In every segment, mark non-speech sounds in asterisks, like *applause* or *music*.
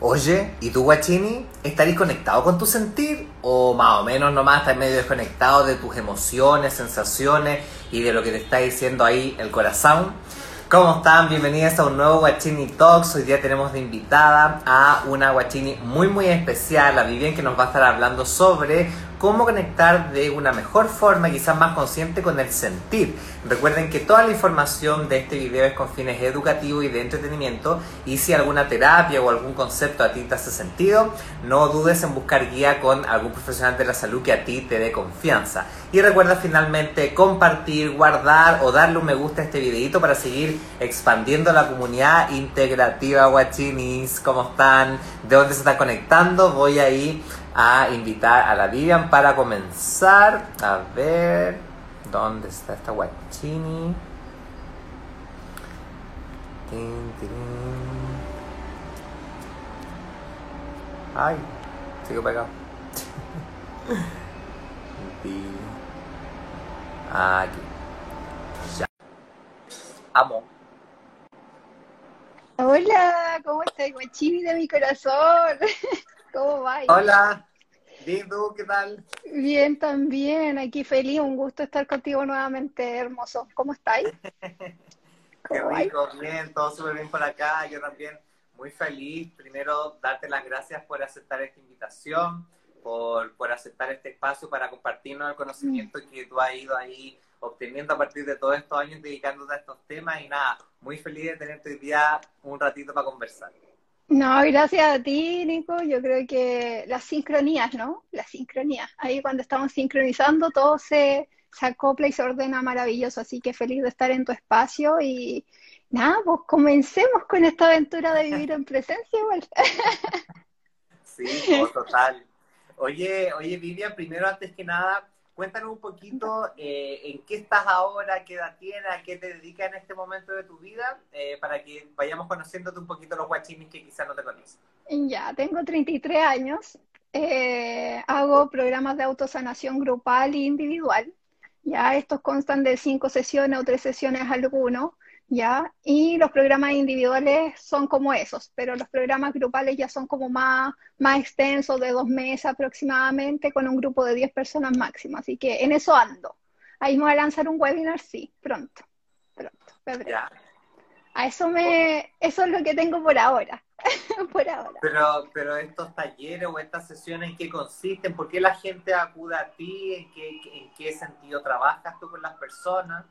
Oye, ¿y tú, Guachini? ¿Estarías conectado con tu sentir? ¿O más o menos nomás estás medio desconectado de tus emociones, sensaciones y de lo que te está diciendo ahí el corazón? ¿Cómo están? Bienvenidas a un nuevo Guachini Talks. Hoy día tenemos de invitada a una Guachini muy muy especial, a Vivian, que nos va a estar hablando sobre cómo conectar de una mejor forma, quizás más consciente, con el sentir. Recuerden que toda la información de este video es con fines educativos y de entretenimiento y si alguna terapia o algún concepto a ti te hace sentido, no dudes en buscar guía con algún profesional de la salud que a ti te dé confianza. Y recuerda finalmente compartir, guardar o darle un me gusta a este videito para seguir expandiendo la comunidad integrativa guachinis. ¿Cómo están? ¿De dónde se están conectando? Voy ahí a invitar a la Vivian para comenzar. A ver, ¿dónde está esta guachini? Tin, tin. Ay, sigo pegado. *laughs* Aquí. Ya. Amo. Hola, ¿cómo estás, guachini de mi corazón? *laughs* ¿Cómo va? Hola. Bien, ¿tú qué tal? Bien, también, aquí feliz, un gusto estar contigo nuevamente, hermoso. ¿Cómo estáis? *laughs* Qué rico, bien, todo súper bien por acá. Yo también muy feliz. Primero, darte las gracias por aceptar esta invitación, por, por aceptar este espacio para compartirnos el conocimiento que tú has ido ahí obteniendo a partir de todos estos años dedicándote a estos temas. Y nada, muy feliz de tenerte hoy día un ratito para conversar. No, gracias a ti, Nico. Yo creo que las sincronías, ¿no? Las sincronías. Ahí cuando estamos sincronizando, todo se, se acopla y se ordena maravilloso. Así que feliz de estar en tu espacio y nada, pues comencemos con esta aventura de vivir en presencia igual. *laughs* Sí, total. Oye, oye, Vivian, primero, antes que nada, cuéntanos un poquito eh, en qué estás ahora, qué edad tienes, a qué te dedicas en este momento de tu vida, eh, para que vayamos conociéndote un poquito los guachinis que quizás no te conocen. Ya, tengo 33 años. Eh, hago programas de autosanación grupal e individual. Ya, estos constan de cinco sesiones o tres sesiones alguno. Ya, y los programas individuales son como esos, pero los programas grupales ya son como más, más extensos, de dos meses aproximadamente, con un grupo de 10 personas máximo. Así que en eso ando. Ahí me voy a lanzar un webinar, sí, pronto, pronto, febrero. Ya, A eso me, eso es lo que tengo por ahora, *laughs* por ahora. pero, pero estos talleres o estas sesiones, ¿en qué consisten? ¿Por qué la gente acude a ti? ¿En qué, en qué sentido trabajas tú con las personas?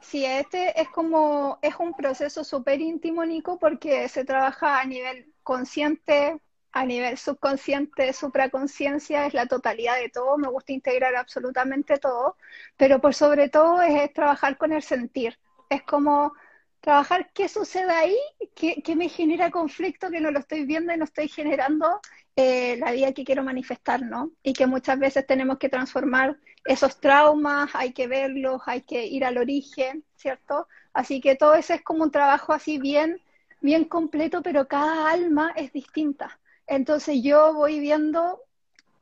Sí, este es como, es un proceso súper íntimo, Nico, porque se trabaja a nivel consciente, a nivel subconsciente, supraconciencia, es la totalidad de todo, me gusta integrar absolutamente todo, pero por sobre todo es, trabajar con el sentir, es como trabajar qué sucede ahí, qué, qué me genera conflicto, que no lo estoy viendo y no estoy generando eh, la vida que quiero manifestar, ¿no? Y que muchas veces tenemos que transformar esos traumas, hay que verlos, hay que ir al origen, ¿cierto? Así que todo eso es como un trabajo así bien, bien completo, pero cada alma es distinta. Entonces yo voy viendo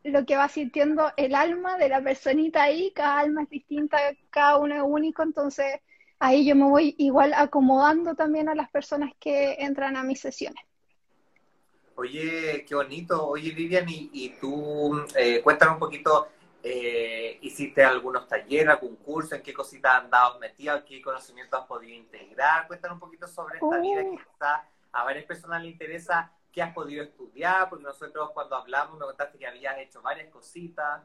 lo que va sintiendo el alma de la personita ahí, cada alma es distinta, cada uno es único, entonces ahí yo me voy igual acomodando también a las personas que entran a mis sesiones. Oye, qué bonito. Oye, Vivian, y, tú, eh, cuéntanos un poquito, eh, ¿hiciste algunos talleres, algún curso? ¿En qué cositas han dado metido? ¿Qué conocimiento has podido integrar? Cuéntanos un poquito sobre esta vida que Uh. quizás a varias personas les interesa. ¿Qué has podido estudiar? Porque nosotros cuando hablamos me contaste que habías hecho varias cositas.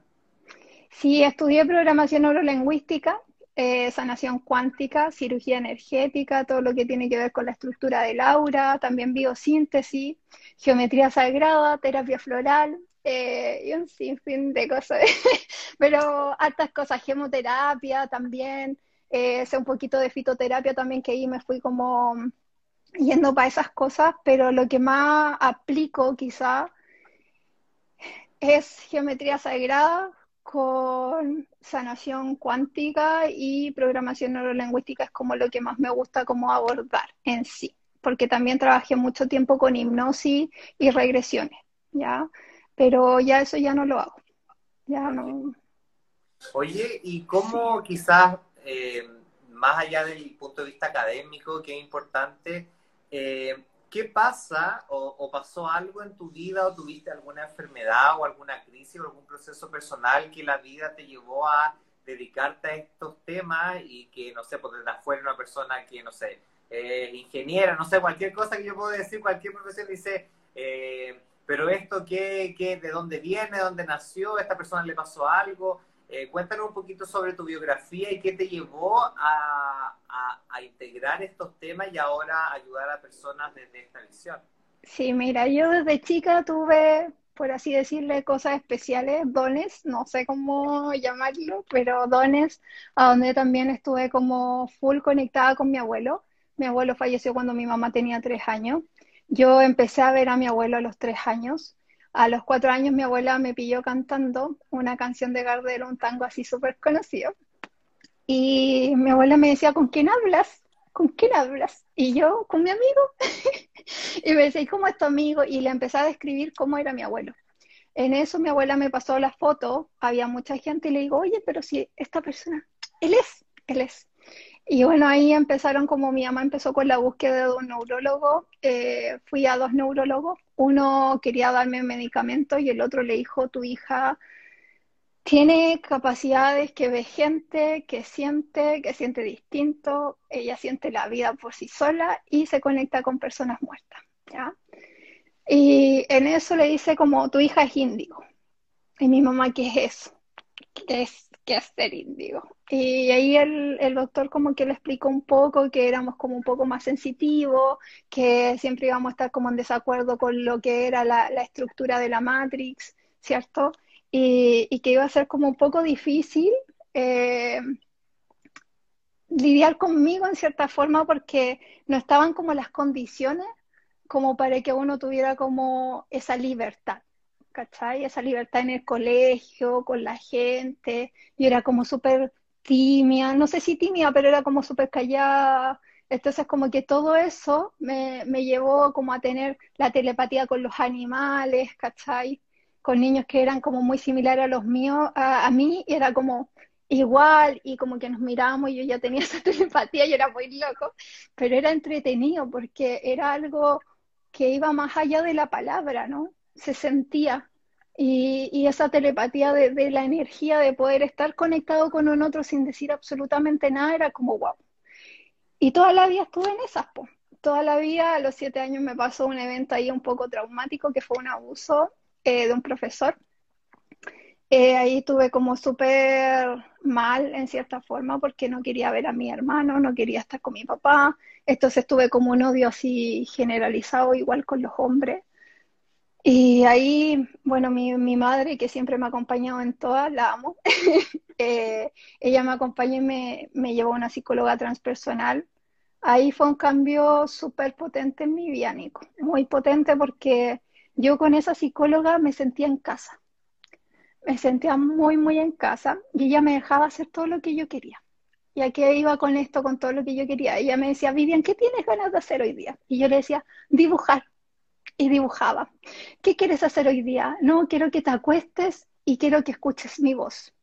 Sí, estudié programación neurolingüística, eh, sanación cuántica, cirugía energética, todo lo que tiene que ver con la estructura del aura, también biosíntesis, geometría sagrada, terapia floral, eh, y un sinfín de cosas. *laughs* Pero hartas cosas, gemoterapia también, eh, sé un poquito de fitoterapia también, que ahí me fui como yendo para esas cosas, pero lo que más aplico quizá es geometría sagrada con sanación cuántica y programación neurolingüística es como lo que más me gusta como abordar en sí, porque también trabajé mucho tiempo con hipnosis y regresiones, ¿ya? Pero ya eso ya no lo hago, ya no. Oye, ¿y cómo quizás, eh, más allá del punto de vista académico, que es importante, eh, ¿qué pasa o, pasó algo en tu vida o tuviste alguna enfermedad o alguna crisis o algún proceso personal que la vida te llevó a dedicarte a estos temas y que, no sé, pues desde afuera una persona que, no sé, eh, ingeniera, no sé, cualquier cosa que yo puedo decir, cualquier profesión dice, eh, pero esto, ¿qué, qué, ¿de dónde viene? ¿De dónde nació? ¿A esta persona le pasó algo? Eh, cuéntanos un poquito sobre tu biografía y qué te llevó a, a, integrar estos temas y ahora ayudar a personas desde esta visión. Sí, mira, yo desde chica tuve, por así decirle, cosas especiales, dones, no sé cómo llamarlo, pero dones, a donde también estuve como full conectada con mi abuelo. Mi abuelo falleció cuando mi mamá tenía tres años. Yo empecé a ver a mi abuelo a los tres años a los cuatro años mi abuela me pilló cantando una canción de Gardel, un tango así súper conocido. Y mi abuela me decía, ¿con quién hablas? ¿Con quién hablas? Y yo, con mi amigo. *laughs* y me decía, cómo es tu amigo? Y le empecé a describir cómo era mi abuelo. En eso mi abuela me pasó la foto, había mucha gente y le digo, oye, pero si esta persona, él es, él es. Y bueno, ahí empezaron como mi mamá empezó con la búsqueda de un neurólogo, eh, fui a dos neurólogos, uno quería darme medicamento y el otro le dijo, tu hija tiene capacidades que ve gente, que siente, que siente distinto, ella siente la vida por sí sola y se conecta con personas muertas, ¿ya? Y en eso le dice como, tu hija es índigo. Y mi mamá, ¿qué es eso? ¿Qué es que hacer índigo. Y ahí el, el, doctor como que le explicó un poco que éramos como un poco más sensitivos, que siempre íbamos a estar como en desacuerdo con lo que era la, estructura de la Matrix, ¿cierto? Y, que iba a ser como un poco difícil eh, lidiar conmigo en cierta forma porque no estaban como las condiciones como para que uno tuviera como esa libertad. ¿cachai? Esa libertad en el colegio, con la gente. Yo era como súper tímida, no sé si tímida, pero era como súper callada. Entonces como que todo eso me, me, llevó como a tener la telepatía con los animales, ¿cachai? Con niños que eran como muy similares a los míos, a, a mí, era como igual, y como que nos mirábamos y yo ya tenía *laughs* esa telepatía y era muy loco, pero era entretenido porque era algo que iba más allá de la palabra, ¿no? Se sentía, y, esa telepatía de, la energía de poder estar conectado con un otro sin decir absolutamente nada era como wow. Y toda la vida estuve en esas, po. Toda la vida, a los siete años me pasó un evento ahí un poco traumático que fue un abuso eh, de un profesor. Eh, ahí estuve como súper mal en cierta forma porque no quería ver a mi hermano, no quería estar con mi papá. Entonces estuve como un odio así generalizado igual con los hombres. Y ahí, bueno, mi, mi, madre, que siempre me ha acompañado en todas, la amo, *laughs* eh, ella me acompañó y me, me, llevó a una psicóloga transpersonal. Ahí fue un cambio súper potente en mi vida, Nico, muy potente porque yo con esa psicóloga me sentía en casa, me sentía muy, muy en casa y ella me dejaba hacer todo lo que yo quería. ¿Y a qué iba con esto, con todo lo que yo quería? Ella me decía, Vivian, ¿qué tienes ganas de hacer hoy día? Y yo le decía, dibujar y dibujaba. ¿Qué quieres hacer hoy día? No, quiero que te acuestes y quiero que escuches mi voz.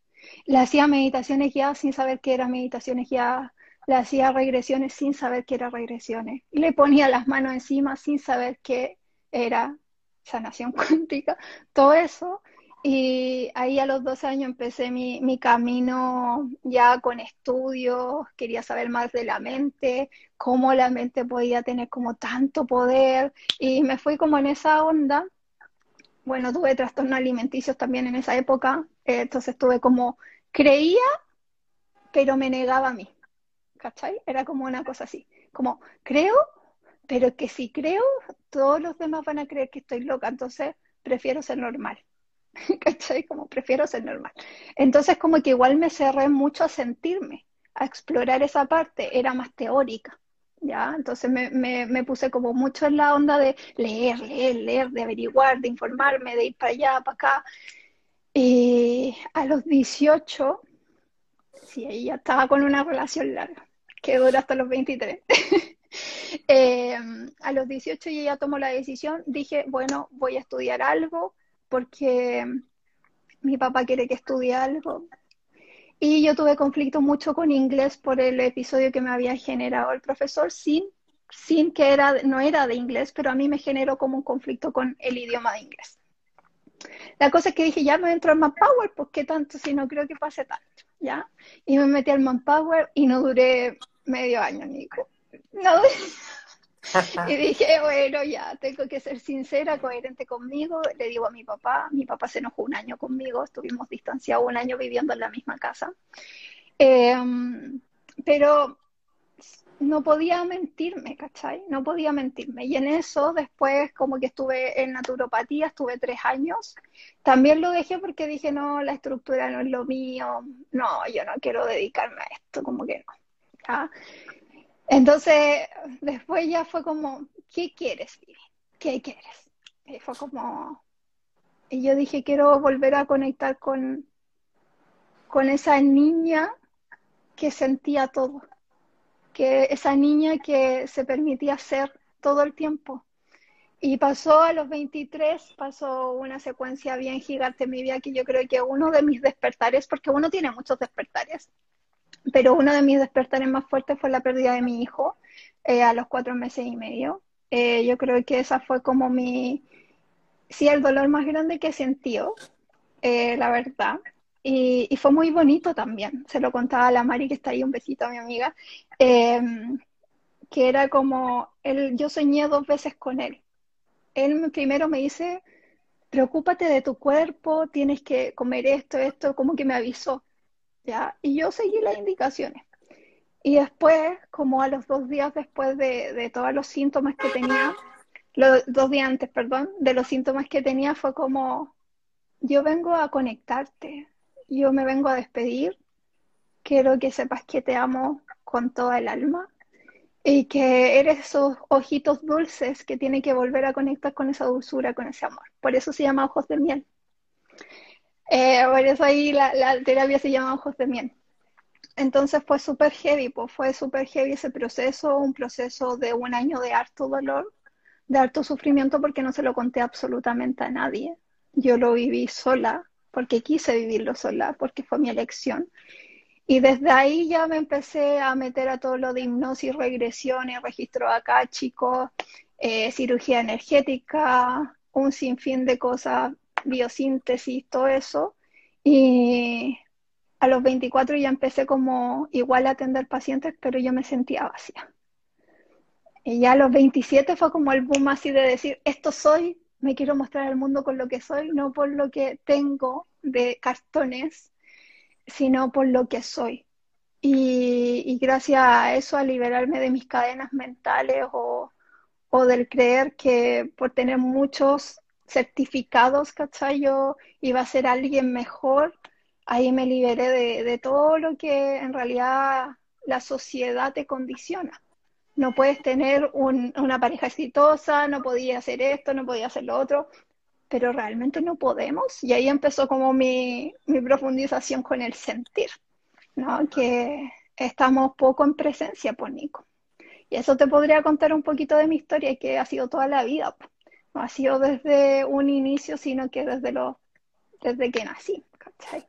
Le hacía meditaciones guiadas sin saber qué eran meditaciones guiadas. Le hacía regresiones sin saber qué eran regresiones. Le ponía las manos encima sin saber qué era sanación *laughs* cuántica. Todo eso y ahí a los 12 años empecé mi, mi, camino ya con estudios, quería saber más de la mente, cómo la mente podía tener como tanto poder y me fui como en esa onda. Bueno, tuve trastornos alimenticios también en esa época, entonces tuve como, creía, pero me negaba a mí, ¿cachai? Era como una cosa así, como creo, pero que si creo, todos los demás van a creer que estoy loca, entonces prefiero ser normal. *laughs* ¿cachai? Como prefiero ser normal. Entonces como que igual me cerré mucho a sentirme, a explorar esa parte, era más teórica, ¿ya? Entonces me, me, puse como mucho en la onda de leer, leer, leer, de averiguar, de informarme, de ir para allá, para acá. Y a los 18, sí, ella estaba con una relación larga, que dura hasta los 23. *laughs* Eh, a los 18 yo ya tomó la decisión, dije, bueno, voy a estudiar algo, porque mi papá quiere que estudie algo. Y yo tuve conflicto mucho con inglés por el episodio que me había generado el profesor sin sin que era, no era de inglés, pero a mí me generó como un conflicto con el idioma de inglés. La cosa es que dije, ya me entro al Manpower, pues qué tanto si no creo que pase tanto, ¿ya? Y me metí al Manpower y no duré medio año, Nico. No *laughs* y dije, bueno, ya, tengo que ser sincera, coherente conmigo. Le digo a mi papá, mi papá se enojó un año conmigo, estuvimos distanciados un año viviendo en la misma casa. Em, pero no podía mentirme, ¿cachai? No podía mentirme. Y en eso, después, como que estuve en naturopatía, estuve tres años. También lo dejé porque dije, no, la estructura no es lo mío. No, yo no quiero dedicarme a esto, como que no. Entonces, después ya fue como, ¿qué quieres, Vivi? ¿Qué quieres? Y fue como, y yo dije, quiero volver a conectar con, con esa niña que sentía todo que esa niña que se permitía ser todo el tiempo. Y pasó a los 23, pasó una secuencia bien gigante en mi vida que yo creo que uno de mis despertares, porque uno tiene muchos despertares, pero uno de mis despertares más fuertes fue la pérdida de mi hijo eh, a los cuatro meses y medio. Eh, yo creo que esa fue como mi, sí, el dolor más grande que he sentido, eh, la verdad. Y, fue muy bonito también. Se lo contaba a la Mari, que está ahí, un besito a mi amiga, que era como, él, yo soñé dos veces con él. Él primero me dice, preocúpate de tu cuerpo, tienes que comer esto, esto, como que me avisó. Y yo seguí las indicaciones. Y después, como a los dos días después de, de todos los síntomas que tenía, los dos días antes, perdón, de los síntomas que tenía, fue como, yo vengo a conectarte, yo me vengo a despedir. Quiero que sepas que te amo con toda el alma y que eres esos ojitos dulces que tiene que volver a conectar con esa dulzura, con ese amor. Por eso se llama ojos de miel. Eh, por eso ahí la, terapia se llama ojos de miel. Entonces fue súper heavy, pues fue súper heavy ese proceso, un proceso de un año de harto dolor, de harto sufrimiento porque no se lo conté absolutamente a nadie. Yo lo viví sola, porque quise vivirlo sola, porque fue mi elección. Y desde ahí ya me empecé a meter a todo lo de hipnosis, regresiones, registro acá, chicos, eh, cirugía energética, un sinfín de cosas, biosíntesis, todo eso. Y a los 24 ya empecé como igual a atender pacientes, pero yo me sentía vacía. Y ya a los 27 fue como el boom así de decir, esto soy, me quiero mostrar al mundo con lo que soy, no por lo que tengo de cartones, sino por lo que soy. Y, gracias a eso, a liberarme de mis cadenas mentales o, del creer que por tener muchos certificados, ¿cachai? Yo iba a ser alguien mejor, ahí me liberé de, de todo lo que en realidad la sociedad te condiciona no puedes tener una pareja exitosa, no podía hacer esto, no podía hacer lo otro, pero realmente no podemos. Y ahí empezó como mi, profundización con el sentir, ¿no? Que estamos poco en presencia, por pues, Nico. Y eso te podría contar un poquito de mi historia, que ha sido toda la vida. Pues. No ha sido desde un inicio, sino que desde, lo, desde que nací, ¿cachai?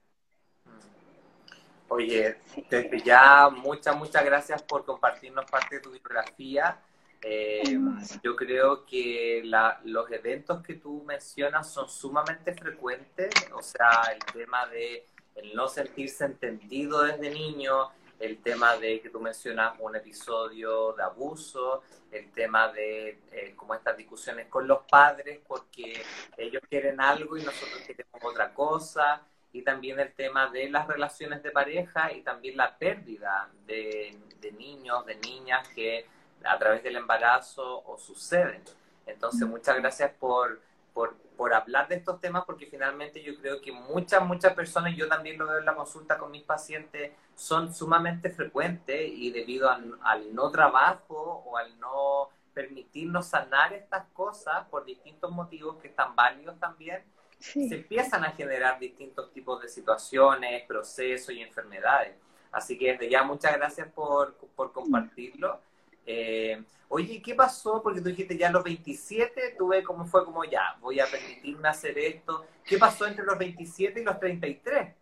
Oye, desde ya muchas, muchas gracias por compartirnos parte de tu biografía. Eh, yo creo que los eventos que tú mencionas son sumamente frecuentes, o sea, el tema de el no sentirse entendido desde niño, el tema de que tú mencionas un episodio de abuso, el tema de eh, como estas discusiones con los padres porque ellos quieren algo y nosotros queremos otra cosa, y también el tema de las relaciones de pareja y también la pérdida de, niños, de niñas que a través del embarazo o suceden. Entonces, muchas gracias por, por, por, hablar de estos temas porque finalmente yo creo que muchas, muchas personas, yo también lo veo en la consulta con mis pacientes, son sumamente frecuentes y debido al, al no trabajo o al no permitirnos sanar estas cosas por distintos motivos que están válidos también, se empiezan a generar distintos tipos de situaciones, procesos y enfermedades. Así que desde ya muchas gracias por, por compartirlo. Eh, oye, ¿qué pasó? Porque tú dijiste ya los 27, tuve como fue como ya, voy a permitirme hacer esto. ¿Qué pasó entre los 27 y los 33?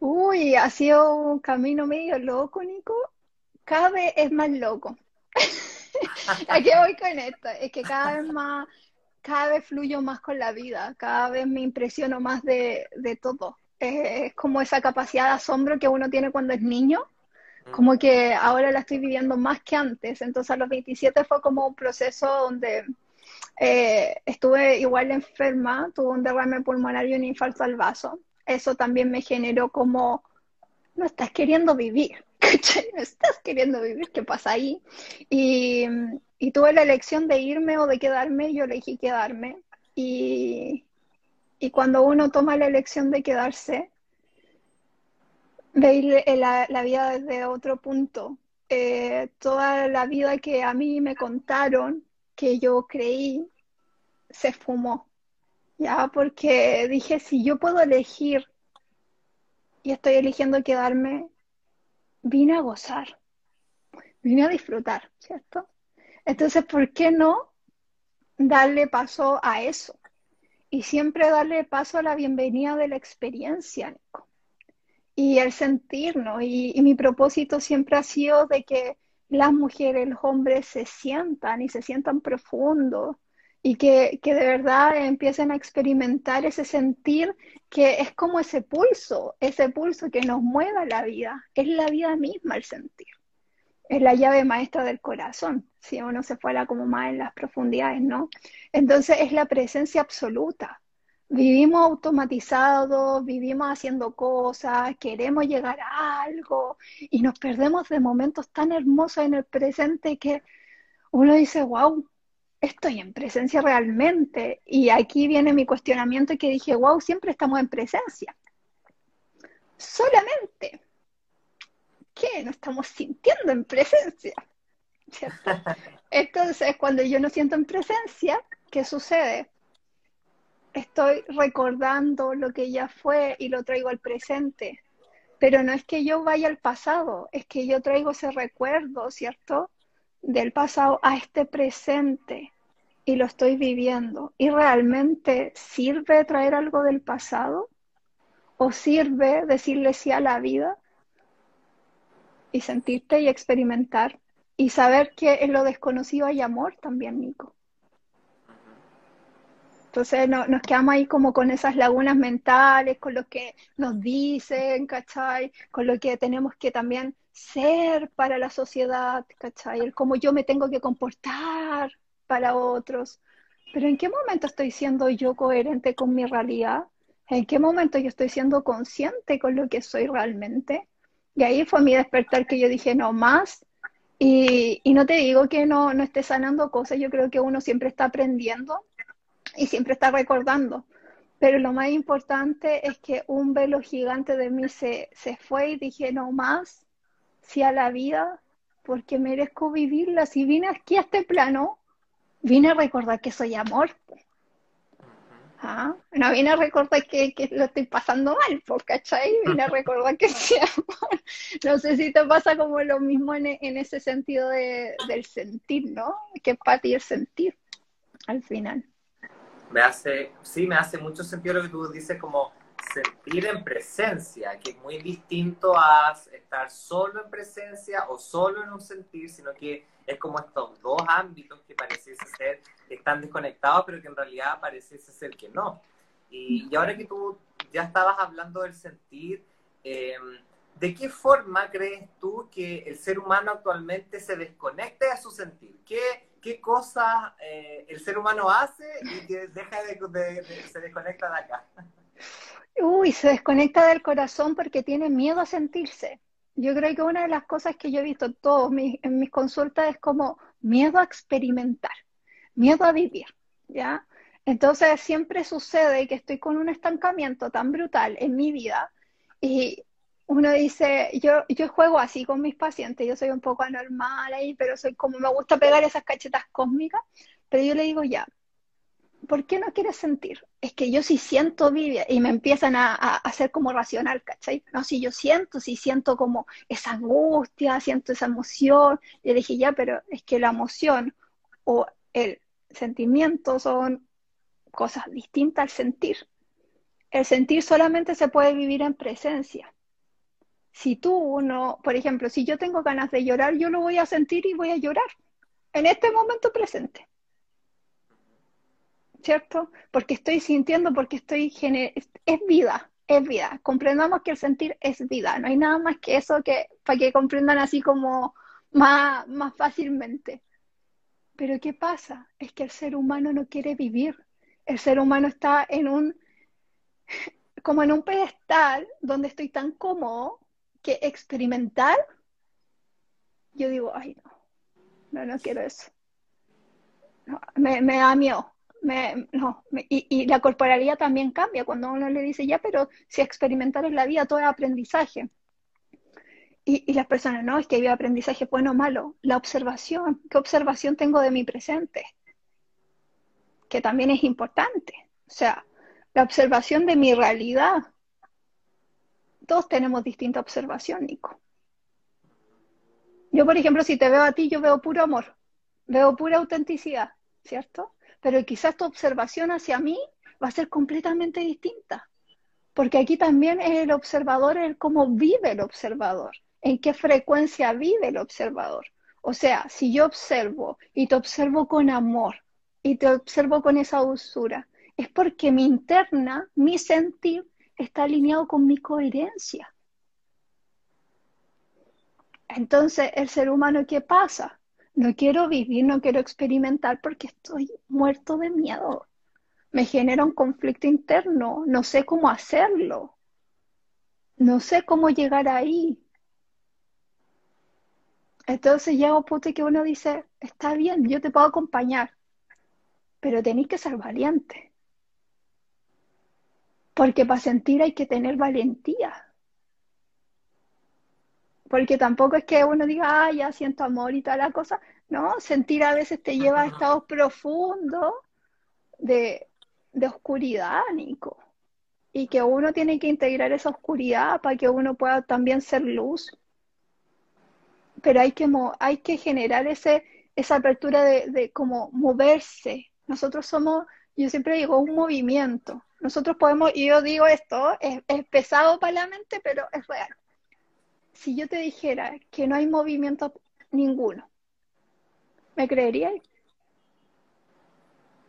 Uy, ha sido un camino medio loco, Nico. Cada vez es más loco. *laughs* ¿A qué voy con esto? Es que cada vez más, cada vez fluyo más con la vida, cada vez me impresiono más de, de todo. Es, es como esa capacidad de asombro que uno tiene cuando es niño, como que ahora la estoy viviendo más que antes. Entonces a los 27 fue como un proceso donde eh, estuve igual enferma, tuve un derrame pulmonar y un infarto al vaso. Eso también me generó como, no estás queriendo vivir, *laughs* No estás queriendo vivir, ¿qué pasa ahí? Y, y tuve la elección de irme o de quedarme, yo elegí quedarme. Y, y cuando uno toma la elección de quedarse, ver la, la, vida desde otro punto. Eh, toda la vida que a mí me contaron, que yo creí, se fumó. Ya, porque dije, si yo puedo elegir y estoy eligiendo quedarme, vine a gozar, vine a disfrutar, ¿cierto? Entonces, ¿por qué no darle paso a eso? Y siempre darle paso a la bienvenida de la experiencia, Nico y el sentirnos. Y, y, mi propósito siempre ha sido de que las mujeres, los hombres se sientan y se sientan profundo y que, que, de verdad empiecen a experimentar ese sentir que es como ese pulso, ese pulso que nos mueva la vida, es la vida misma el sentir. Es la llave maestra del corazón, si uno se fuera como más en las profundidades, ¿no? Entonces es la presencia absoluta, vivimos automatizados, vivimos haciendo cosas, queremos llegar a algo y nos perdemos de momentos tan hermosos en el presente que uno dice, wow, estoy en presencia realmente. Y aquí viene mi cuestionamiento que dije, wow, siempre estamos en presencia. Solamente que no estamos sintiendo en presencia. ¿cierto? *laughs* Entonces, cuando yo no siento en presencia, ¿qué sucede? Estoy recordando lo que ya fue y lo traigo al presente. Pero no es que yo vaya al pasado, es que yo traigo ese recuerdo, ¿cierto? Del pasado a este presente y lo estoy viviendo. ¿Y realmente sirve traer algo del pasado? ¿O sirve decirle sí a la vida? Y sentirte y experimentar. Y saber que en lo desconocido hay amor también, Nico. Entonces no, nos quedamos ahí como con esas lagunas mentales, con lo que nos dicen, ¿cachai? Con lo que tenemos que también ser para la sociedad, ¿cachai? El cómo yo me tengo que comportar para otros. Pero ¿en qué momento estoy siendo yo coherente con mi realidad? ¿En qué momento yo estoy siendo consciente con lo que soy realmente? Y ahí fue mi despertar que yo dije, no más. Y, y no te digo que no, no esté sanando cosas, yo creo que uno siempre está aprendiendo *laughs* y siempre está recordando. Pero lo más importante es que un velo gigante de mí se, se fue y dije, no más, si a la vida, porque merezco vivirla. Si vine aquí a este plano, vine a recordar que soy amor. ¿Ah? No vine a recordar que, que, lo estoy pasando mal, ¿cachai? Vine a recordar que soy *laughs* amor. No sé si te pasa como lo mismo en, en ese sentido de, del sentir, ¿no? Que es para ti el sentir, al final me hace, sí, me hace mucho sentido lo que tú dices como sentir en presencia, que es muy distinto a estar solo en presencia o solo en un sentir, sino que es como estos dos ámbitos que pareciese ser que están desconectados, pero que en realidad pareciese ser que no. Y, ahora que tú ya estabas hablando del sentir, eh, ¿de qué forma crees tú que el ser humano actualmente se desconecta de su sentir? ¿Qué, qué cosas eh, el ser humano hace y que deja de, se desconecta de acá. Uy, se desconecta del corazón porque tiene miedo a sentirse. Yo creo que una de las cosas que yo he visto todos en mis consultas es como miedo a experimentar, miedo a vivir, ¿ya? Entonces siempre sucede que estoy con un estancamiento tan brutal en mi vida y uno dice, yo, yo juego así con mis pacientes, yo soy un poco anormal ahí, pero soy como me gusta pegar esas cachetas cósmicas, pero yo le digo ya, ¿por qué no quieres sentir? Es que yo sí siento vive y me empiezan a, a, hacer como racional, ¿cachai? No, si yo siento, si siento como esa angustia, siento esa emoción, le dije ya, pero es que la emoción o el sentimiento son cosas distintas al sentir. El sentir solamente se puede vivir en presencia si tú no, por ejemplo, si yo tengo ganas de llorar, yo lo voy a sentir y voy a llorar. en este momento presente. ¿Cierto? Porque estoy sintiendo, porque estoy... Es vida, es vida. Comprendamos que el sentir es vida. No hay nada más que eso que para que comprendan así como más, más fácilmente. Pero ¿qué pasa? Es que el ser humano no quiere vivir. El ser humano está en un, como en un pedestal donde estoy tan cómodo que experimentar, yo digo, ay no, no, no quiero eso. me, me da miedo. Me, no, y, y, la corporalidad también cambia cuando uno le dice, ya, pero si experimentar en la vida todo es aprendizaje. Y, y, las personas, no, es que hay aprendizaje bueno o malo. La observación, ¿qué observación tengo de mi presente? Que también es importante. O sea, la observación de mi realidad. Todos tenemos distinta observación, Nico. Yo, por ejemplo, si te veo a ti, yo veo puro amor, veo pura autenticidad, ¿cierto? Pero quizás tu observación hacia mí va a ser completamente distinta. Porque aquí también es el observador, el cómo vive el observador en qué frecuencia vive el observador. O sea, si yo observo y te observo con amor y te observo con esa dulzura, es porque mi interna, mi sentir, está alineado con mi coherencia. Entonces, el ser humano, ¿qué pasa? No quiero vivir, no quiero experimentar porque estoy muerto de miedo. Me genera un conflicto interno, no sé cómo hacerlo. No sé cómo llegar ahí. Entonces llega un punto que uno dice, está bien, yo te puedo acompañar, pero tenéis que ser valiente. Porque para sentir hay que tener valentía. Porque tampoco es que uno diga, ah, ya siento amor y toda la cosa. No, sentir a veces te lleva a estados profundos de, de oscuridad, Nico. Y que uno tiene que integrar esa oscuridad para que uno pueda también ser luz pero hay que, hay que generar ese, esa apertura de, de como moverse. Nosotros somos, yo siempre digo, un movimiento. Nosotros podemos, y yo digo esto, es, es pesado para la mente, pero es real. Si yo te dijera que no hay movimiento ninguno, ¿me creerías?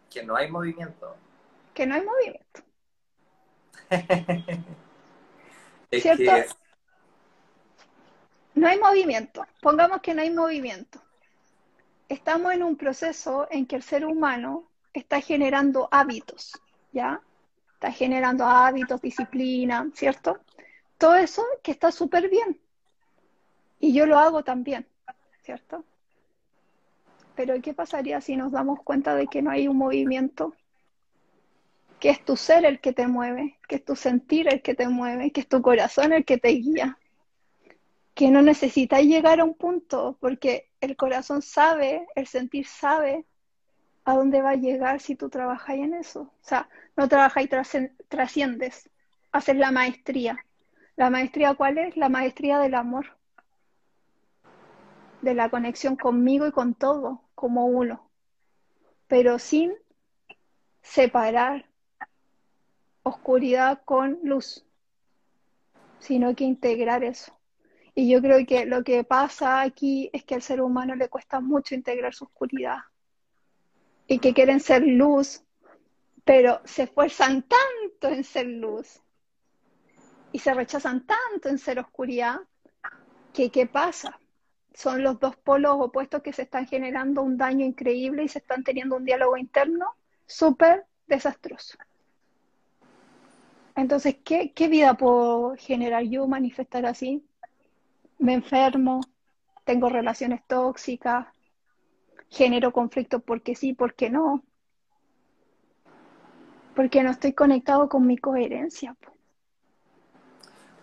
Que no hay movimiento. Que no hay movimiento. *laughs* ¿Cierto? no hay movimiento, pongamos que no hay movimiento. Estamos en un proceso en que el ser humano está generando hábitos, ¿ya? Está generando hábitos, disciplina, ¿cierto? Todo eso que está súper bien. Y yo lo hago también, ¿cierto? Pero ¿qué pasaría si nos damos cuenta de que no hay un movimiento? Que es tu ser el que te mueve, que es tu sentir el que te mueve, que es tu corazón el que te guía que no necesitáis llegar a un punto, porque el corazón sabe, el sentir sabe a dónde va a llegar si tú trabajáis en eso. O sea, no trabajáis, trasciendes, haces la maestría. ¿La maestría cuál es? La maestría del amor, de la conexión conmigo y con todo, como uno, pero sin separar oscuridad con luz, sino que integrar eso. Y yo creo que lo que pasa aquí es que al ser humano le cuesta mucho integrar su oscuridad y que quieren ser luz, pero se esfuerzan tanto en ser luz y se rechazan tanto en ser oscuridad que ¿qué pasa? Son los dos polos opuestos que se están generando un daño increíble y se están teniendo un diálogo interno súper desastroso. Entonces, ¿qué, ¿qué vida puedo generar yo, manifestar así? me enfermo, tengo relaciones tóxicas, genero conflictos porque sí, porque no. Porque no estoy conectado con mi coherencia.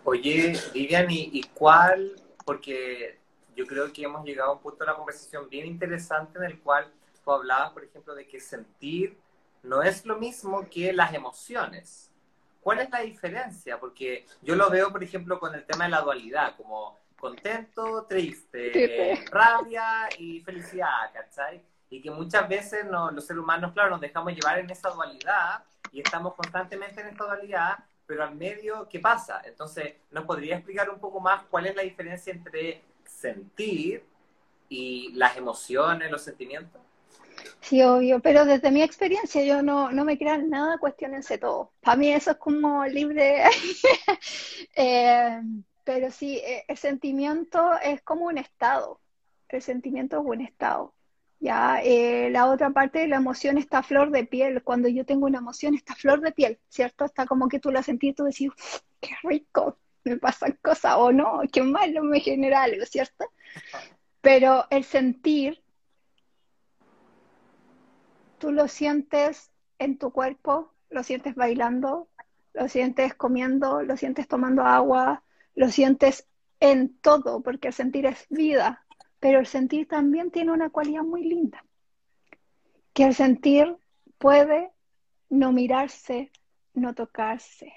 Oye, Vivian, ¿y, cuál? Porque yo creo que hemos llegado a un punto de la conversación bien interesante en el cual tú hablabas, por ejemplo, de que sentir no es lo mismo que las emociones. ¿Cuál es la diferencia? Porque yo lo veo, por ejemplo, con el tema de la dualidad, como contento, triste, rabia y felicidad, ¿cachai? Y que muchas veces los seres humanos, claro, nos dejamos llevar en esa dualidad y estamos constantemente en esta dualidad, pero al medio, ¿qué pasa? Entonces, ¿nos podría explicar un poco más cuál es la diferencia entre sentir y las emociones, los sentimientos? Sí, obvio, pero desde mi experiencia yo no, no me crean nada, cuestionense todo. Para mí eso es como libre. *laughs* eh, pero sí, eh, el sentimiento es como un estado. El sentimiento es un estado. Ya, eh, la otra parte de la emoción está flor de piel. Cuando yo tengo una emoción, está flor de piel, ¿cierto? Está como que tú la sentís tú decís, qué rico, me pasan cosas, o no, qué malo me genera algo, ¿cierto? Pero el sentir, tú lo sientes en tu cuerpo, lo sientes bailando, lo sientes comiendo, lo sientes tomando agua, lo sientes en todo, porque el sentir es vida, pero el sentir también tiene una cualidad muy linda, que el sentir puede no mirarse, no tocarse,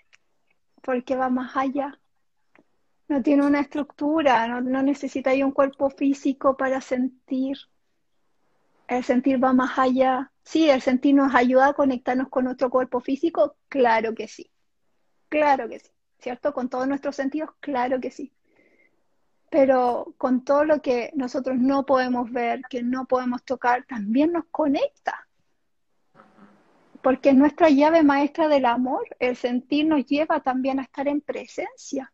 porque va más allá. No tiene una estructura, no, necesita un cuerpo físico para sentir. El sentir va más allá. Sí, el sentir nos ayuda a conectarnos con nuestro cuerpo físico, claro que sí. Claro que sí. ¿Cierto? Con todos nuestros sentidos, claro que sí. Pero con todo lo que nosotros no podemos ver, que no podemos tocar, también nos conecta. Porque es nuestra llave maestra del amor. El sentir nos lleva también a estar en presencia.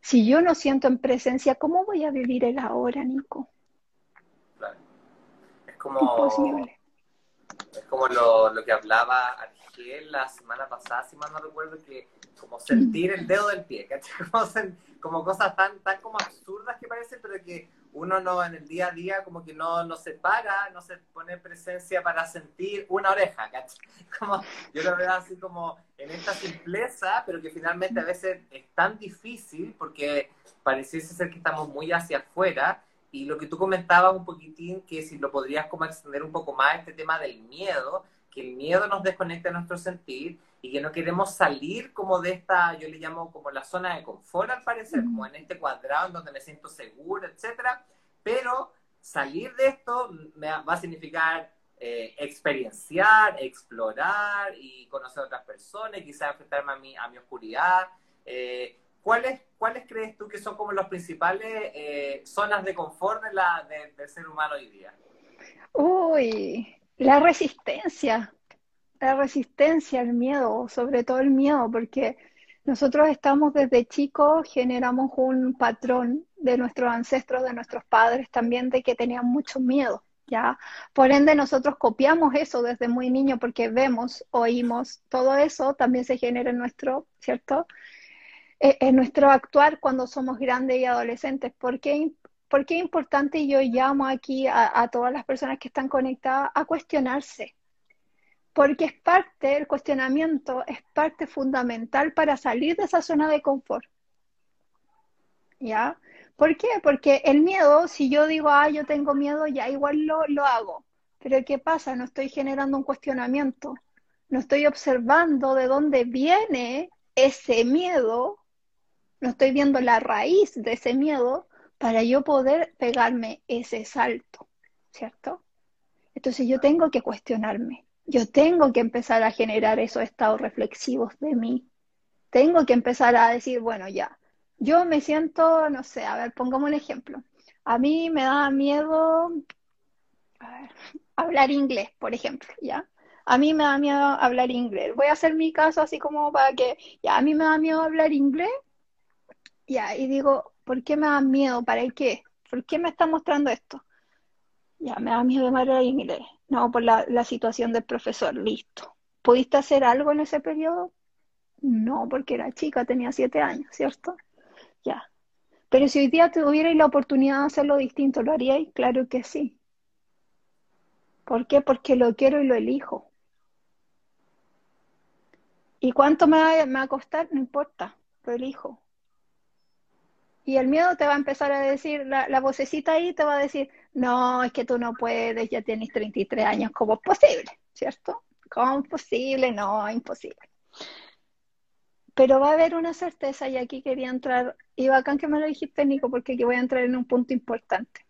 Si yo no siento en presencia, ¿cómo voy a vivir el ahora, Nico? Es como, Imposible. Es como lo, lo que hablaba Argel la semana pasada, si mal no recuerdo, que como sentir el dedo del pie, ¿cachai? *laughs* Como, cosas tan, tan como absurdas que parecen, pero que uno no en el día a día como que no, no se para, no se pone presencia para sentir una oreja, ¿cachai? *laughs* Como, yo lo veo así como en esta simpleza, pero que finalmente a veces es tan difícil porque pareciese ser que estamos muy hacia afuera y lo que tú comentabas un poquitín, que si lo podrías como extender un poco más, este tema del miedo, que el miedo nos desconecta de nuestro sentir y que no queremos salir como de esta, yo le llamo como la zona de confort al parecer, como en este cuadrado en donde me siento seguro, etcétera, pero salir de esto me va a significar eh, experienciar, explorar y conocer a otras personas, quizás enfrentarme a mi, a mi oscuridad. Eh, ¿cuáles, ¿Cuáles crees tú que son como las principales eh, zonas de confort de la, del ser humano hoy día? Uy, la resistencia, la resistencia, el miedo, sobre todo el miedo, porque nosotros estamos desde chicos, generamos un patrón de nuestros ancestros, de nuestros padres también, de que tenían mucho miedo, ¿ya? Por ende, nosotros copiamos eso desde muy niño porque vemos, oímos, todo eso también se genera en nuestro, ¿cierto? Eh, en nuestro actuar cuando somos grandes y adolescentes. ¿Por qué, por qué es importante? Yo llamo aquí a, todas las personas que están conectadas a cuestionarse, porque es parte, el cuestionamiento es parte fundamental para salir de esa zona de confort. ¿Ya? ¿Por qué? Porque el miedo, si yo digo, ah, yo tengo miedo, ya igual lo, lo hago. Pero ¿qué pasa? No estoy generando un cuestionamiento. No estoy observando de dónde viene ese miedo. No estoy viendo la raíz de ese miedo para yo poder pegarme ese salto. ¿Cierto? Entonces yo tengo que cuestionarme yo tengo que empezar a generar esos estados reflexivos de mí. Tengo que empezar a decir, bueno, ya, yo me siento, no sé, a ver, pongamos un ejemplo. A mí me da miedo *laughs* hablar inglés, por ejemplo, ¿ya? A mí me da miedo hablar inglés. Voy a hacer mi caso así como para que, ya, a mí me da miedo hablar inglés, ya, y digo, ¿por qué me da miedo? ¿Para qué? ¿Por qué me está mostrando esto? Ya, me da miedo hablar inglés. No, por la, situación del profesor, listo. ¿Pudiste hacer algo en ese periodo? No, porque era chica, tenía siete años, ¿cierto? Ya. Pero si hoy día tuvierais la oportunidad de hacerlo distinto, ¿lo haríais? Claro que sí. ¿Por qué? Porque lo quiero y lo elijo. ¿Y cuánto me me va a costar? No importa, lo elijo. Y el miedo te va a empezar a decir, la, vocecita ahí te va a decir, no, es que tú no puedes, ya tienes 33 años, ¿cómo es posible? ¿Cierto? ¿Cómo es posible? No, imposible. Pero va a haber una certeza y aquí quería entrar, y bacán que me lo dijiste, Nico, porque aquí voy a entrar en un punto importante.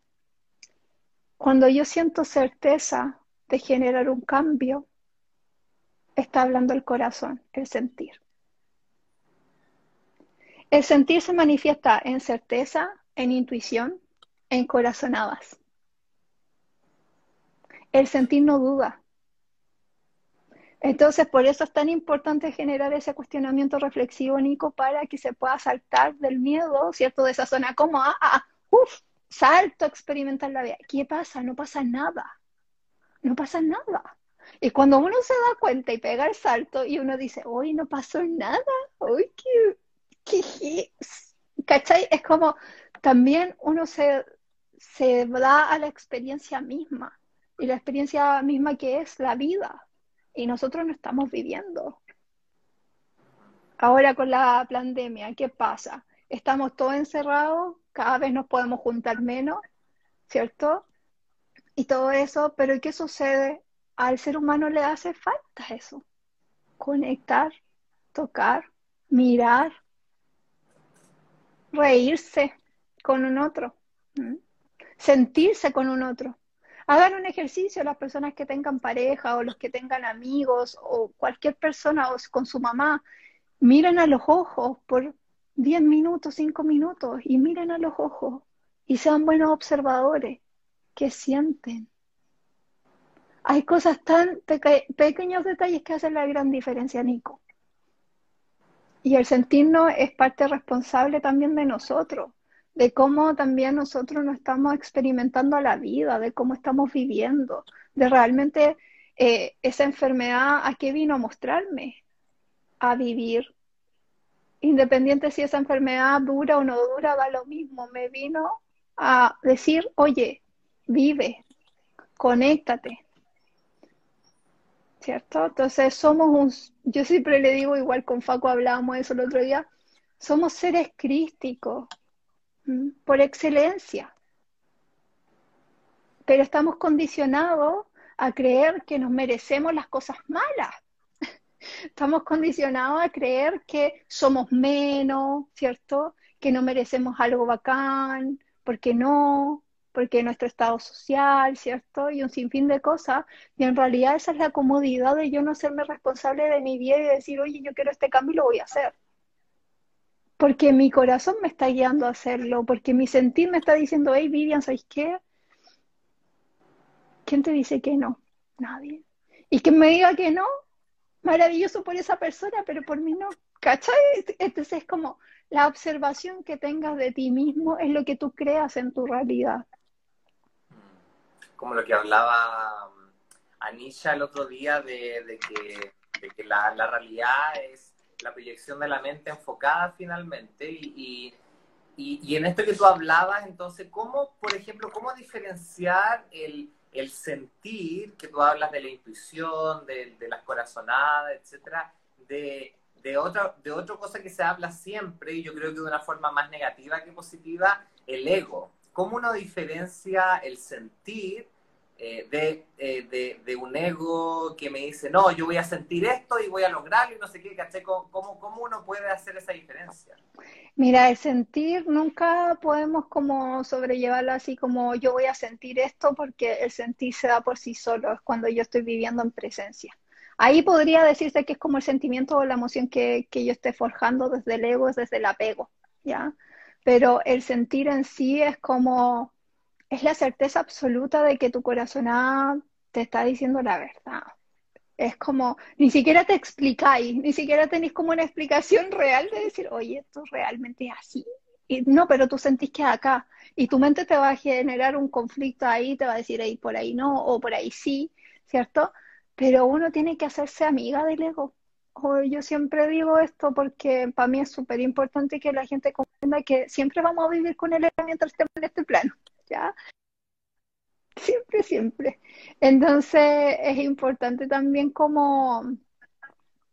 Cuando yo siento certeza de generar un cambio, está hablando el corazón, el sentir. El sentir se manifiesta en certeza, en intuición, en corazonadas. el sentir no duda. Entonces, por eso es tan importante generar ese cuestionamiento reflexivo, Nico, para que se pueda saltar del miedo, ¿cierto? De esa zona cómoda, a, uff, salto a experimentar la vida. ¿Qué pasa? No pasa nada. No pasa nada. Y cuando uno se da cuenta y pega el salto y uno dice, hoy no pasó nada, hoy qué, qué, ¿cachai? Es como también uno se, se da a la experiencia misma. Y la experiencia misma que es la vida y nosotros no estamos viviendo. Ahora con la pandemia, ¿qué pasa? Estamos todos encerrados, cada vez nos podemos juntar menos, ¿cierto? Y todo eso, pero ¿qué sucede? Al ser humano le hace falta eso. Conectar, tocar, mirar, reírse con un otro, sentirse con un otro. Hagan un ejercicio las personas que tengan pareja o los que tengan amigos o cualquier persona o con su mamá. Miren a los ojos por 10 minutos, 5 minutos y miren a los ojos y sean buenos observadores. ¿Qué sienten? Hay cosas tan pequeños detalles que hacen la gran diferencia, Nico. Y el sentirnos es parte responsable también de nosotros de cómo también nosotros no estamos experimentando la vida, de cómo estamos viviendo, de realmente eh, esa enfermedad a qué vino a mostrarme, a vivir. Independiente si esa enfermedad dura o no dura, da lo mismo, me vino a decir, oye, vive, conéctate. ¿Cierto? Entonces somos un, yo siempre le digo, igual con Faco hablábamos eso el otro día, somos seres crísticos, por excelencia. Pero estamos condicionados a creer que nos merecemos las cosas malas. *laughs* Estamos condicionados a creer que somos menos, ¿cierto? Que no merecemos algo bacán, porque no, porque nuestro estado social, ¿cierto? Y un sinfín de cosas. Y en realidad esa es la comodidad de yo no serme responsable de mi vida y decir, oye, yo quiero este cambio y lo voy a hacer porque mi corazón me está guiando a hacerlo, porque mi sentir me está diciendo, hey Vivian, ¿sabes qué? ¿Quién te dice que no? Nadie. Y que me diga que no, maravilloso por esa persona, pero por mí no. ¿Cachai? Entonces es como la observación que tengas de ti mismo es lo que tú creas en tu realidad. Como lo que hablaba um, Anisha el otro día de, que, la, la realidad es la proyección de la mente enfocada finalmente y, y, en esto que tú hablabas, entonces, ¿cómo, por ejemplo, cómo diferenciar el, el sentir, que tú hablas de la intuición, de, de las corazonadas, etcétera, de, de, otra, de otra cosa que se habla siempre, y yo creo que de una forma más negativa que positiva, el ego? ¿Cómo uno diferencia el sentir eh, eh, de, de, un ego que me dice, no, yo voy a sentir esto y voy a lograrlo y no sé qué, ¿caché? ¿Cómo, ¿Cómo, uno puede hacer esa diferencia? Mira, el sentir nunca podemos como sobrellevarlo así como yo voy a sentir esto porque el sentir se da por sí solo, es cuando yo estoy viviendo en presencia. Ahí podría decirse que es como el sentimiento o la emoción que, que yo esté forjando desde el ego, desde el apego, ¿ya? Pero el sentir en sí es como es la certeza absoluta de que tu corazonada te está diciendo la verdad. Es como, ni siquiera te explicáis, ni siquiera tenéis como una explicación real de decir, oye, esto realmente es así. Y no, pero tú sentís que es acá. Y tu mente te va a generar un conflicto ahí, te va a decir, ahí por ahí no, o por ahí sí, ¿cierto? Pero uno tiene que hacerse amiga del ego. Yo siempre digo esto porque para mí es súper importante que la gente comprenda que siempre vamos a vivir con el ego mientras estemos en este plano. ¿ya? Siempre, siempre. Entonces es importante también como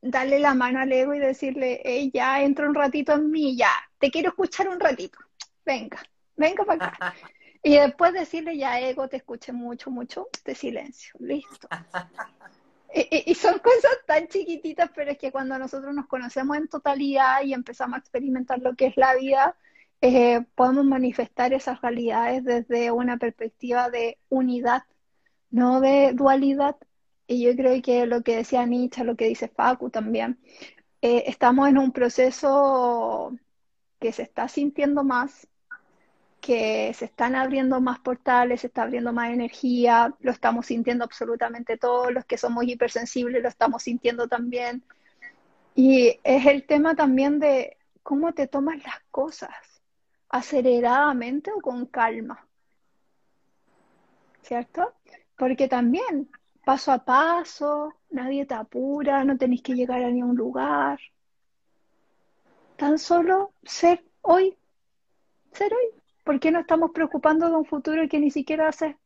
darle la mano al ego y decirle, hey, ya entra un ratito en mí, ya, te quiero escuchar un ratito, venga, venga para acá. *laughs* Y después decirle, ya, ego, te escuché mucho, mucho de silencio, listo. *laughs* Y, son *laughs* cosas tan chiquititas, pero es que cuando nosotros nos conocemos en totalidad y empezamos a experimentar lo que es la vida, eh, podemos manifestar esas realidades desde una perspectiva de unidad, no de dualidad. Y yo creo que lo que decía Nietzsche, lo que dice Facu también, eh, estamos en un proceso que se está sintiendo más, que se están abriendo más portales, se está abriendo más energía, lo estamos sintiendo absolutamente todos, los que somos hipersensibles lo estamos sintiendo también. Y es el tema también de cómo te tomas las cosas, aceleradamente o con calma. ¿Cierto? Porque también, paso a paso, nadie te apura, no tenéis que llegar a ningún lugar. Tan solo ser hoy, ser hoy. ¿Por qué no estamos preocupando de un futuro que ni siquiera hace?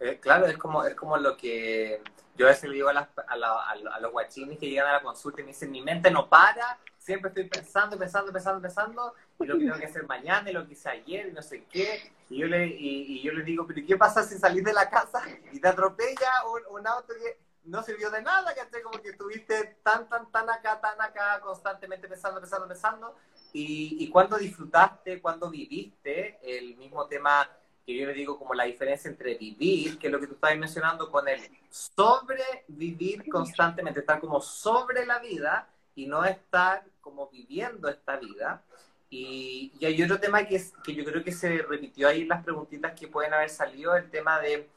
Eh, claro, es como, es como lo que yo a veces le digo a, a, los guachines que llegan a la consulta y me dicen, mi mente no para, siempre estoy pensando, pensando, pensando, pensando, y lo que tengo que hacer mañana, y lo que hice ayer, y no sé qué. Y yo le, y, yo le digo, pero ¿qué pasa si salís de la casa y te atropella un, auto que no sirvió de nada, que como que estuviste tan, tan, tan acá, tan acá, constantemente pensando, pensando, pensando, y, y cuando disfrutaste, cuando viviste el mismo tema que yo le digo como la diferencia entre vivir, que es lo que tú estabas mencionando, con el sobrevivir constantemente, estar como sobre la vida y no estar como viviendo esta vida. Y, y hay otro tema que, es, que yo creo que se repitió ahí en las preguntitas que pueden haber salido, el tema de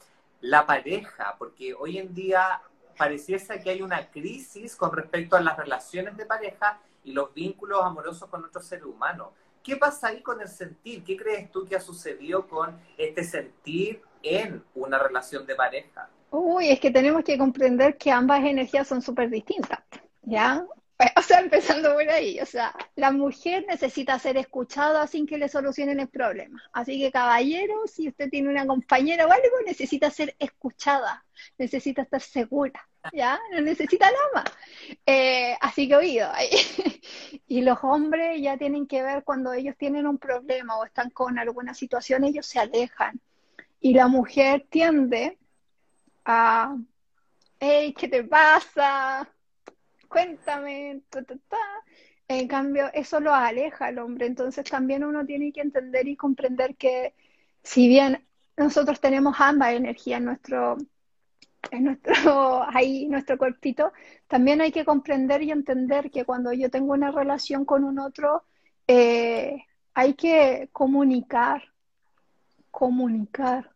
la pareja, porque hoy en día pareciese que hay una crisis con respecto a las relaciones de pareja y los vínculos amorosos con otros seres humanos. ¿Qué pasa ahí con el sentir? ¿Qué crees tú que ha sucedido con este sentir en una relación de pareja? Uy, es que tenemos que comprender que ambas energías son súper distintas, ¿ya? *laughs* O sea, empezando por ahí, o sea, la mujer necesita ser escuchada sin que le solucionen el problema. Así que, caballero, si usted tiene una compañera o algo, necesita ser escuchada, necesita estar segura, ¿ya? No necesita nada más. Eh, así que oído. *laughs* y los hombres ya tienen que ver cuando ellos tienen un problema o están con alguna situación, ellos se alejan. Y la mujer tiende a, hey, ¿qué te pasa? cuéntame, En cambio, eso lo aleja al hombre. Entonces también uno tiene que entender y comprender que si bien nosotros tenemos ambas energías en nuestro, en nuestro, *laughs* ahí, nuestro cuerpito, también hay que comprender y entender que cuando yo tengo una relación con un otro, eh, hay que comunicar, comunicar,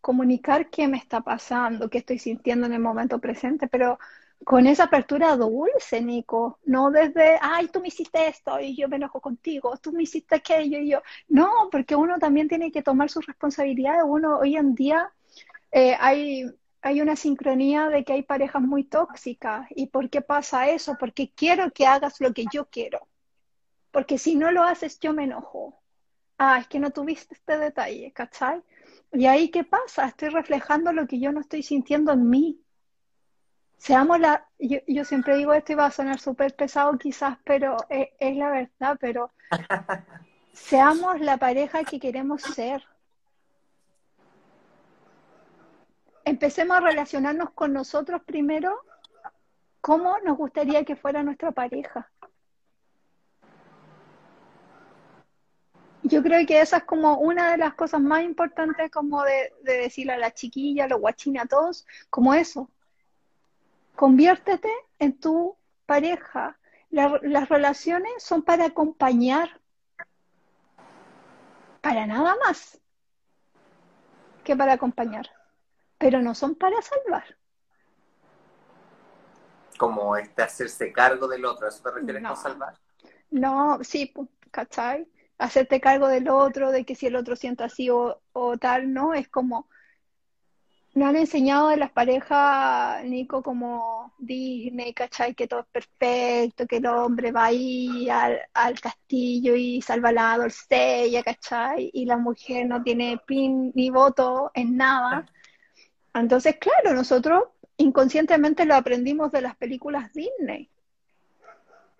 comunicar qué me está pasando, qué estoy sintiendo en el momento presente, pero con esa apertura dulce, Nico, no desde, ay, tú me hiciste esto y yo me enojo contigo, tú me hiciste aquello y yo, no, porque uno también tiene que tomar su responsabilidad, uno hoy en día eh, hay, hay una sincronía de que hay parejas muy tóxicas, ¿y por qué pasa eso? Porque quiero que hagas lo que yo quiero, porque si no lo haces yo me enojo, ah, es que no tuviste este detalle, ¿cachai? Y ahí, ¿qué pasa? Estoy reflejando lo que yo no estoy sintiendo en mí seamos la, yo, siempre digo esto y va a sonar súper pesado quizás, pero es, la verdad, pero *laughs* seamos la pareja que queremos ser. Empecemos a relacionarnos con nosotros primero, cómo nos gustaría que fuera nuestra pareja. Yo creo que esa es como una de las cosas más importantes como de, de decirle a la chiquilla, a los guachines, a todos, como eso, Conviértete en tu pareja. las relaciones son para acompañar, para nada más que para acompañar, pero no son para salvar. Como este hacerse cargo del otro, ¿eso te refieres no. salvar? No, sí, ¿cachai? Hacerte cargo del otro, de que si el otro siente así o, o tal, ¿no? Es como no han enseñado de las parejas, Nico, como Disney, ¿cachai? Que todo es perfecto, que el hombre va ahí al, castillo y salva la doncella, ¿cachai? Y la mujer no tiene pin ni voto en nada. Entonces, claro, nosotros inconscientemente lo aprendimos de las películas Disney.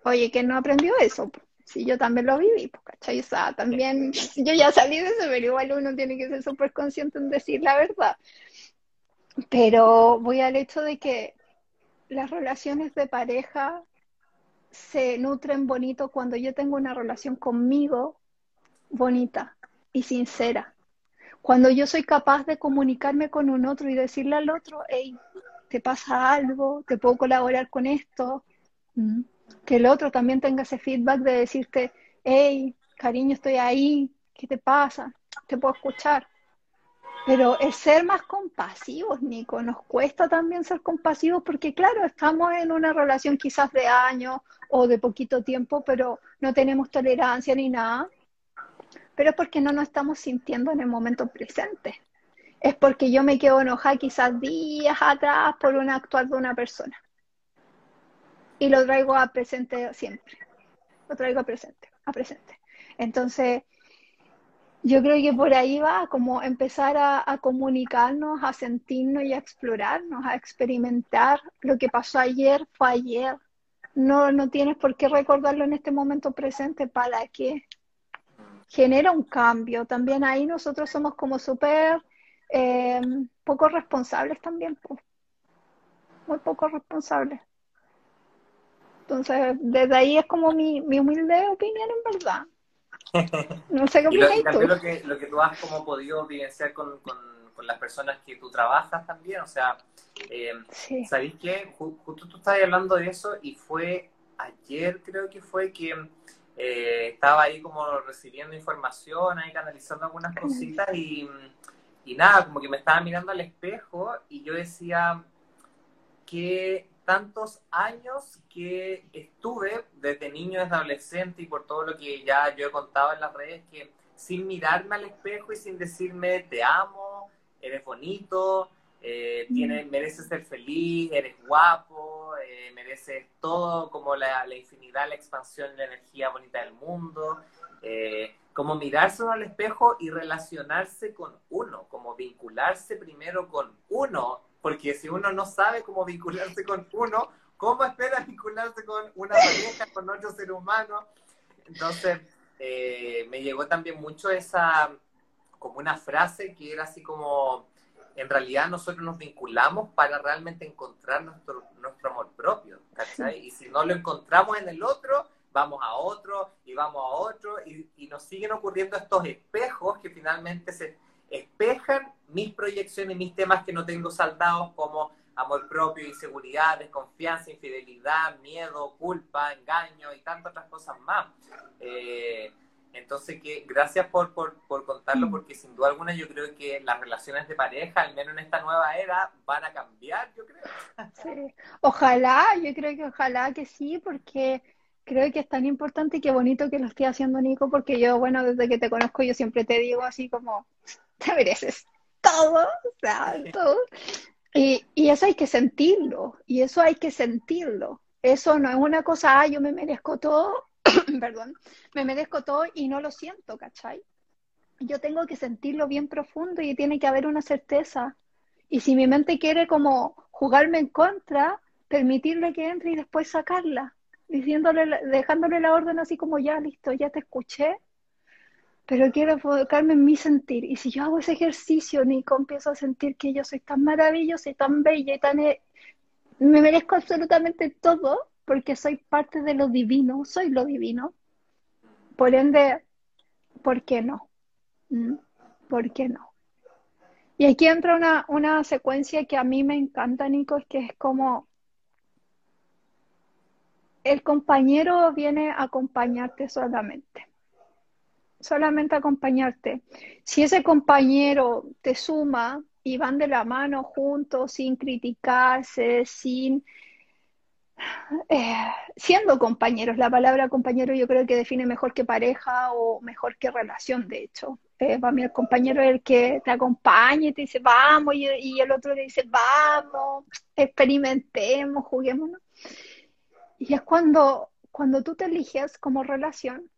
Oye, ¿quién no aprendió eso? Si yo también lo viví, ¿cachai? O sea, también yo ya salí de eso, pero igual uno tiene que ser súper consciente en decir la verdad. Pero voy al hecho de que las relaciones de pareja se nutren bonito cuando yo tengo una relación conmigo bonita y sincera. Cuando yo soy capaz de comunicarme con un otro y decirle al otro, hey, ¿te pasa algo? ¿Te puedo colaborar con esto? Mm. Que el otro también tenga ese feedback de decirte, hey, cariño, estoy ahí, ¿qué te pasa? Te puedo escuchar. Pero es ser más compasivos, Nico. Nos cuesta también ser compasivos porque, claro, estamos en una relación quizás de años o de poquito tiempo, pero no tenemos tolerancia ni nada. Pero es porque no nos estamos sintiendo en el momento presente. Es porque yo me quedo enojada quizás días atrás por un actuar de una persona. Y lo traigo a presente siempre. Lo traigo a presente, a presente. Entonces, yo creo que por ahí va como empezar a, comunicarnos, a sentirnos y a explorarnos, a experimentar lo que pasó ayer fue ayer. No, no tienes por qué recordarlo en este momento presente para que genera un cambio. También ahí nosotros somos como súper eh, poco responsables también, muy poco responsables. Entonces, desde ahí es como mi, mi humilde opinión en verdad. *laughs* No sé qué y, lo, también lo que, lo que tú has como podido vivenciar con, con, las personas que tú trabajas también, o sea, eh, ¿sabéis qué? Justo tú estabas hablando de eso y fue ayer creo que fue que eh, estaba ahí como recibiendo información, ahí canalizando algunas cositas y, y nada, como que me estaba mirando al espejo y yo decía que tantos años que estuve desde niño, desde adolescente y por todo lo que ya yo he contado en las redes, que sin mirarme al espejo y sin decirme te amo, eres bonito, eh, mm. mereces ser feliz, eres guapo, eh, mereces todo como la, infinidad, la expansión, la energía bonita del mundo. Eh, como mirarse uno al espejo y relacionarse con uno, como vincularse primero con uno porque si uno no sabe cómo vincularse con uno, ¿cómo espera vincularse con una pareja, con otro ser humano? Entonces, eh, me llegó también mucho esa, como una frase que era así como, en realidad nosotros nos vinculamos para realmente encontrar nuestro, nuestro amor propio, ¿cachai? Y si no lo encontramos en el otro, vamos a otro y vamos a otro y, y nos siguen ocurriendo estos espejos que finalmente se espejan mis proyecciones, mis temas que no tengo saldados como amor propio, inseguridad, desconfianza, infidelidad, miedo, culpa, engaño y tantas otras cosas más. Eh, entonces, que gracias por, por, por, contarlo, mm. porque sin duda alguna yo creo que las relaciones de pareja, al menos en esta nueva era, van a cambiar, yo creo. Sí. Ojalá, yo creo que ojalá que sí, porque creo que es tan importante y qué bonito que lo esté haciendo Nico, porque yo, bueno, desde que te conozco, yo siempre te digo así como, te mereces todo, o sea, todo. Y, y, eso hay que sentirlo, y eso hay que sentirlo. Eso no es una cosa, ah, yo me merezco todo, *coughs* perdón, me merezco todo y no lo siento, ¿cachai? Yo tengo que sentirlo bien profundo y tiene que haber una certeza. Y si mi mente quiere como jugarme en contra, permitirle que entre y después sacarla, diciéndole, dejándole la orden así como ya, listo, ya te escuché, pero quiero enfocarme en mi sentir. Y si yo hago ese ejercicio, Nico, empiezo a sentir que yo soy tan maravillosa y tan bella y tan... Eh, me merezco absolutamente todo porque soy parte de lo divino, soy lo divino. Por ende, ¿por qué no? ¿Mm? ¿Por qué no? Y aquí entra una, una secuencia que a mí me encanta, Nico, es que es como el compañero viene a acompañarte solamente solamente acompañarte. Si ese compañero te suma y van de la mano juntos, sin criticarse, sin... Eh, siendo compañeros, la palabra compañero yo creo que define mejor que pareja o mejor que relación, de hecho. Eh, para mí el compañero es el que te acompaña y te dice vamos y, y el otro te dice vamos, experimentemos, juguemos. Y es cuando, cuando tú te eliges como relación,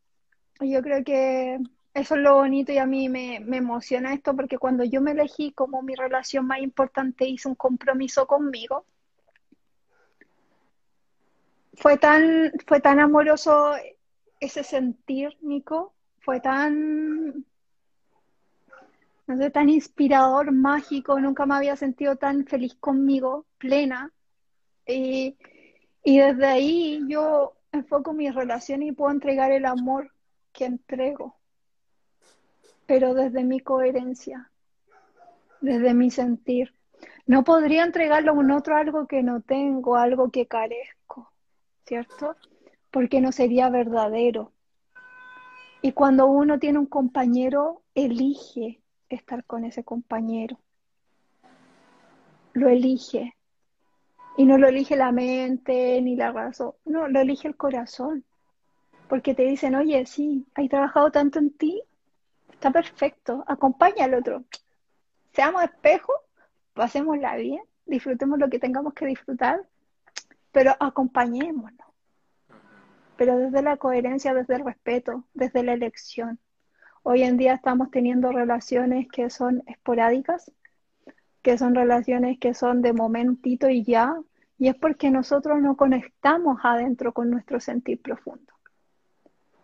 yo creo que eso es lo bonito y a mí me, emociona esto porque cuando yo me elegí como mi relación más importante, hice un compromiso conmigo. Fue tan, fue tan amoroso ese sentir, Nico, fue tan, no sé, tan inspirador, mágico, nunca me había sentido tan feliz conmigo, plena. Y, desde ahí yo enfoco mi relación y puedo entregar el amor que entrego, pero desde mi coherencia, desde mi sentir. No podría entregarlo a un otro algo que no tengo, algo que carezco, ¿cierto? Porque no sería verdadero. Y cuando uno tiene un compañero, elige estar con ese compañero. Lo elige. Y no lo elige la mente ni la razón, no, lo elige el corazón. Porque te dicen, oye, sí, hay trabajado tanto en ti, está perfecto, acompaña al otro. Seamos espejos, pasémosla bien, disfrutemos lo que tengamos que disfrutar, pero acompañémonos. Pero desde la coherencia, desde el respeto, desde la elección. Hoy en día estamos teniendo relaciones que son esporádicas, que son relaciones que son de momentito y ya, y es porque nosotros no conectamos adentro con nuestro sentir profundo.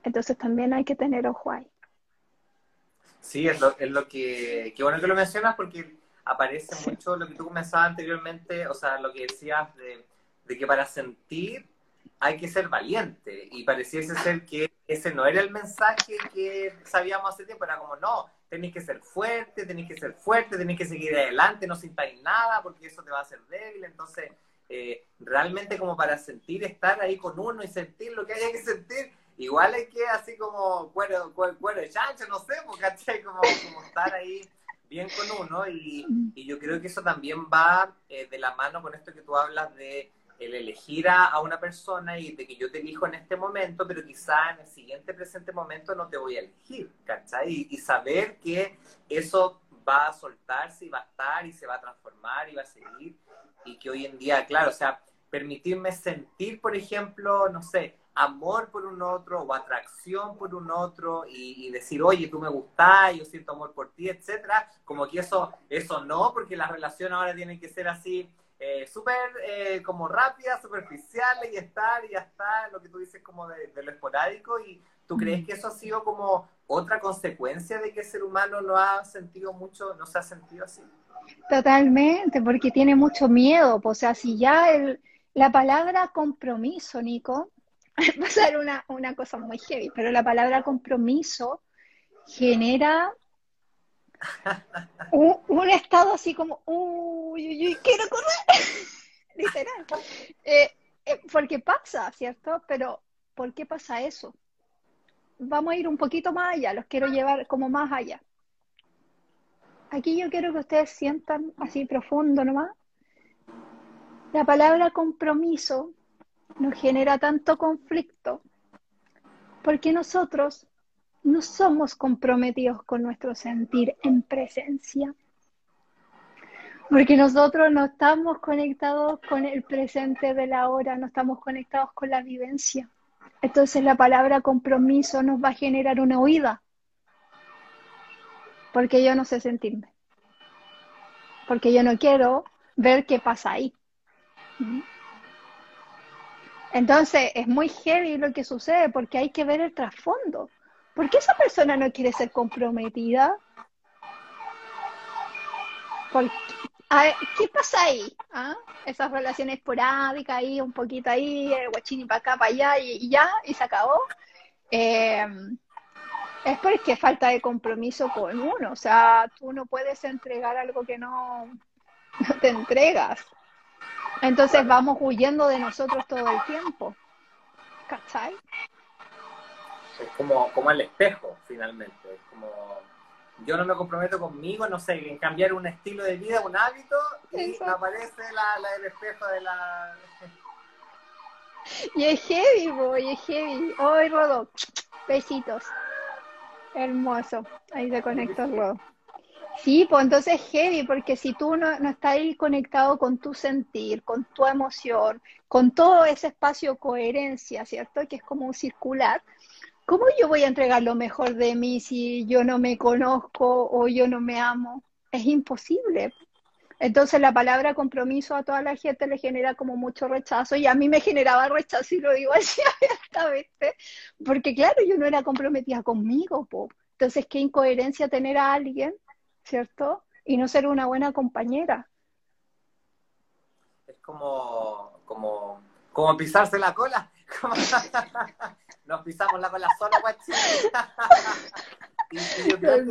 Entonces también hay que tener ojo ahí. Sí, es lo, es lo que, qué bueno que lo mencionas porque aparece mucho lo que tú comenzabas anteriormente, o sea, lo que decías de, de que para sentir hay que ser valiente. Y pareciese ser que ese no era el mensaje que sabíamos hace tiempo, era como, no, tenéis que ser fuerte, tenéis que ser fuerte, tenéis que seguir adelante, no sintáis nada porque eso te va a hacer débil. Entonces, eh, realmente como para sentir, estar ahí con uno y sentir lo que haya que sentir, igual hay que así como cuero, cuero, de chancho, no sé, porque como, como estar ahí bien con uno y, y, yo creo que eso también va eh, de la mano con esto que tú hablas de el elegir a, una persona y de que yo te elijo en este momento, pero quizá en el siguiente presente momento no te voy a elegir, ¿cachai? Y, saber que eso va a soltarse y va a estar y se va a transformar y va a seguir y que hoy en día, claro, o sea, permitirme sentir, por ejemplo, no sé, amor por un otro o atracción por un otro y, decir, oye, tú me gustás, yo siento amor por ti, etcétera, como que eso, eso no, porque las relaciones ahora tienen que ser así, eh, súper eh, como rápida, superficial y estar y ya está, lo que tú dices como de, lo esporádico y tú crees que eso ha sido como otra consecuencia de que el ser humano no ha sentido mucho, no se ha sentido así. Totalmente, porque tiene mucho miedo, o sea, si ya el, la palabra compromiso, Nico, *laughs* va a ser una, una cosa muy heavy, pero la palabra compromiso genera un, estado así como, uy, uy, uy, quiero correr, *laughs* literal. Eh, eh, porque pasa, ¿cierto? Pero, ¿por qué pasa eso? Vamos a ir un poquito más allá, los quiero llevar como más allá. Aquí yo quiero que ustedes sientan así profundo nomás. La palabra compromiso nos genera tanto conflicto porque nosotros no somos comprometidos con nuestro sentir en presencia. Porque nosotros no estamos conectados con el presente de la hora, no estamos conectados con la vivencia. Entonces la palabra compromiso nos va a generar una huida. Porque yo no sé sentirme. Porque yo no quiero ver qué pasa ahí. Entonces es muy heavy lo que sucede porque hay que ver el trasfondo. ¿Por qué esa persona no quiere ser comprometida? ¿Qué pasa ahí? ¿Ah? Esas relaciones esporádicas ahí, un poquito ahí, el guachini para acá, para allá y, ya, y se acabó. Eh, es porque falta de compromiso con uno. O sea, tú no puedes entregar algo que no, *laughs* no te entregas. Entonces vamos huyendo de nosotros todo el tiempo. ¿Cachai? Es como, como el espejo, finalmente. Es como, yo no me comprometo conmigo, no sé, en cambiar un estilo de vida, un hábito, y aparece la, la, el espejo de la... Y es heavy, boy, es heavy. Hoy, Rodo, besitos. Hermoso. Ahí se conecta Rodo. Sí, pues entonces es heavy, porque si tú no, no estás ahí conectado con tu sentir, con tu emoción, con todo ese espacio coherencia, ¿cierto? Que es como un circular, ¿cómo yo voy a entregar lo mejor de mí si yo no me conozco o yo no me amo? Es imposible. Entonces la palabra compromiso a toda la gente le genera como mucho rechazo y a mí me generaba rechazo y lo digo así *laughs* abiertamente, porque claro, yo no era comprometida conmigo, po. entonces qué incoherencia tener a alguien, ¿cierto? Y no ser una buena compañera. Es como, como, como pisarse la cola. *laughs* nos pisamos la cola sola, *laughs* y, y, yo creo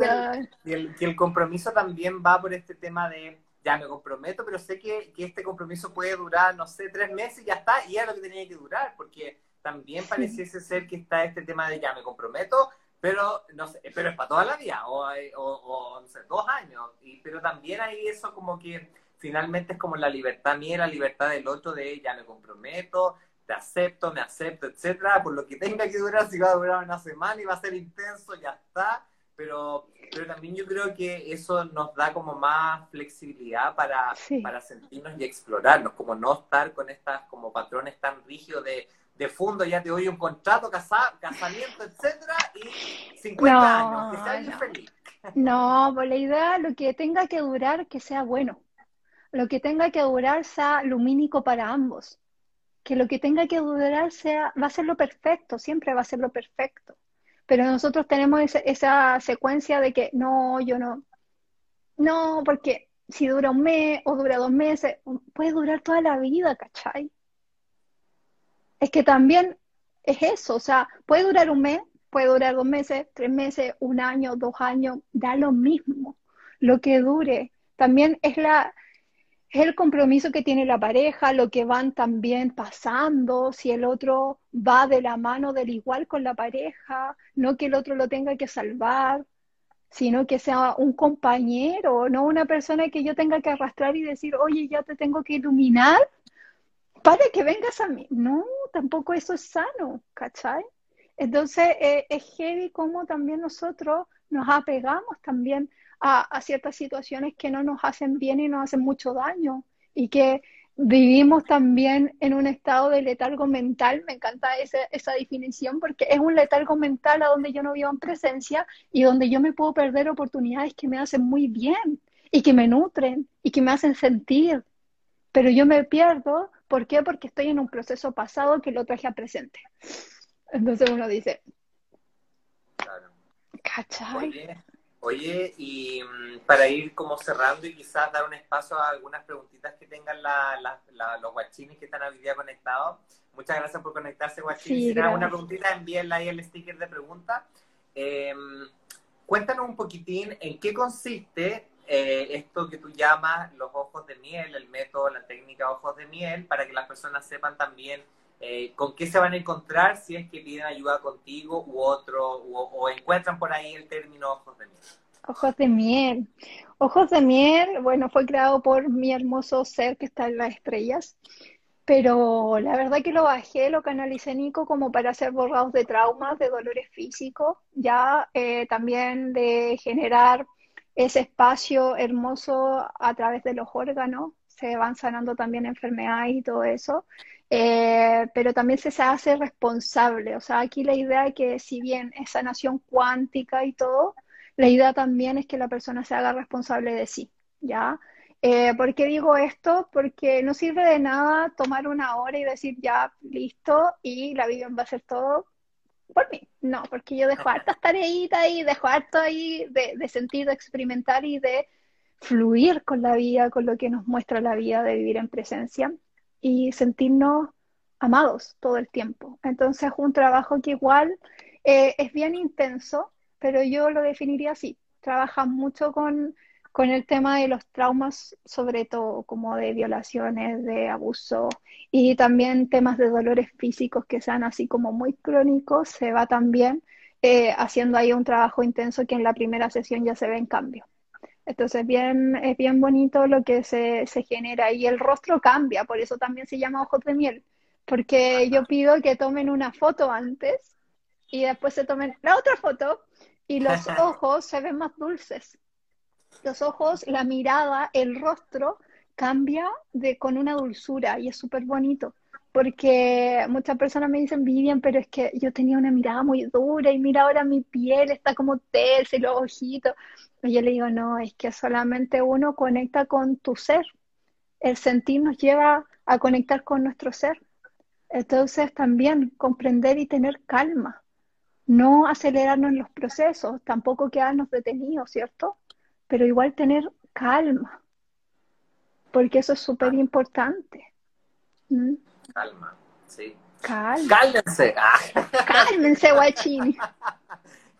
que el, que el, compromiso también va por este tema de, ya me comprometo, pero sé que, que, este compromiso puede durar, no sé, tres meses y ya está, y era lo que tenía que durar, porque también pareciese ser que está este tema de, ya me comprometo, Pero, no sé, pero es para toda la vida, o, o, no sé, dos años. Y, pero también hay eso como que finalmente es como la libertad mía, la libertad del otro, de ya me comprometo, te acepto, me acepto, etcétera, por lo que tenga que durar, si va a durar una semana y va a ser intenso, ya está. Pero, pero también yo creo que eso nos da como más flexibilidad para, para sentirnos y explorarnos, como no estar con estas como patrones tan rígidos de de fondo ya te doy un contrato, casa, casamiento, etcétera, y 50 años, que sea no. feliz. No, por la idea, lo que tenga que durar, que sea bueno. Lo que tenga que durar sea lumínico para ambos. Que lo que tenga que durar sea, va a ser lo perfecto, siempre va a ser lo perfecto. Pero nosotros tenemos esa, esa secuencia de que no, yo no. No, porque si dura un mes o dura dos meses, puede durar toda la vida, ¿cachai? es que también es eso, o sea, puede durar un mes, puede durar dos meses, tres meses, un año, dos años, da lo mismo, lo que dure. También es la es el compromiso que tiene la pareja, lo que van también pasando, si el otro va de la mano del igual con la pareja, no que el otro lo tenga que salvar, sino que sea un compañero, no una persona que yo tenga que arrastrar y decir, oye, ya te tengo que iluminar para que vengas a mí. No, tampoco eso es sano, ¿cachai? Entonces eh, es heavy como también nosotros nos apegamos también a, ciertas situaciones que no nos hacen bien y nos hacen mucho daño y que vivimos también en un estado de letargo mental, me encanta esa, esa definición porque es un letargo mental a donde yo no vivo en presencia y donde yo me puedo perder oportunidades que me hacen muy bien y que me nutren y que me hacen sentir, pero yo me pierdo ¿Por qué? Porque estoy en un proceso pasado que lo traje a presente. Entonces uno dice, claro. ¿cachai? Oye, y mm, para ir como cerrando y quizás dar un espacio a algunas preguntitas que tengan los guachines que están hoy día conectados. Muchas gracias por conectarse, guachines. si tienen alguna preguntita, envíenla ahí el sticker de pregunta. Em, cuéntanos un poquitín en qué consiste eh, esto que tú llamas los ojos de miel, el método, la técnica ojos de miel, para que las personas sepan también eh, con qué se van a encontrar si es que piden ayuda contigo u otro, o, encuentran por ahí el término ojos de miel. Ojos de miel. Ojos de miel, bueno, fue creado por mi hermoso ser que está en las estrellas, pero la verdad que lo bajé, lo canalicé Nico como para hacer borrados de traumas, de dolores físicos, ya eh, también de generar ese espacio hermoso a través de los órganos, se van sanando también enfermedades y todo eso, eh, pero también se, hace responsable, o sea, aquí la idea es que si bien es sanación cuántica y todo, la idea también es que la persona se haga responsable de sí, ¿ya? Eh, ¿Por qué digo esto? Porque no sirve de nada tomar una hora y decir ya, listo, y la vida va a ser todo por mí. No, porque yo dejo hartas tareitas ahí, dejo harto ahí de, de sentir, experimentar y de fluir con la vida, con lo que nos muestra la vida de vivir en presencia y sentirnos amados todo el tiempo. Entonces, es un trabajo que igual eh, es bien intenso, pero yo lo definiría así. Trabaja mucho con con el tema de los traumas, sobre todo como de violaciones, de abuso y también temas de dolores físicos que sean así como muy crónicos, se va también eh, haciendo ahí un trabajo intenso que en la primera sesión ya se ve en cambio. Entonces bien, es bien bonito lo que se, se genera y el rostro cambia, por eso también se llama ojos de miel, porque yo pido que tomen una foto antes y después se tomen la otra foto y los *laughs* ojos se ven más dulces los ojos, la mirada, el rostro cambia de, con una dulzura y es súper bonito. Porque muchas personas me dicen, Vivian, pero es que yo tenía una mirada muy dura y mira ahora mi piel está como tersa y los ojitos. Y yo le digo, no, es que solamente uno conecta con tu ser. El sentir nos lleva a conectar con nuestro ser. Entonces también comprender y tener calma. No acelerarnos en los procesos, tampoco quedarnos detenidos, ¿cierto? pero igual tener calma, porque eso es súper importante. ¿Mm? Calma, sí. Calma. Cálmense. Cálmense, guachín.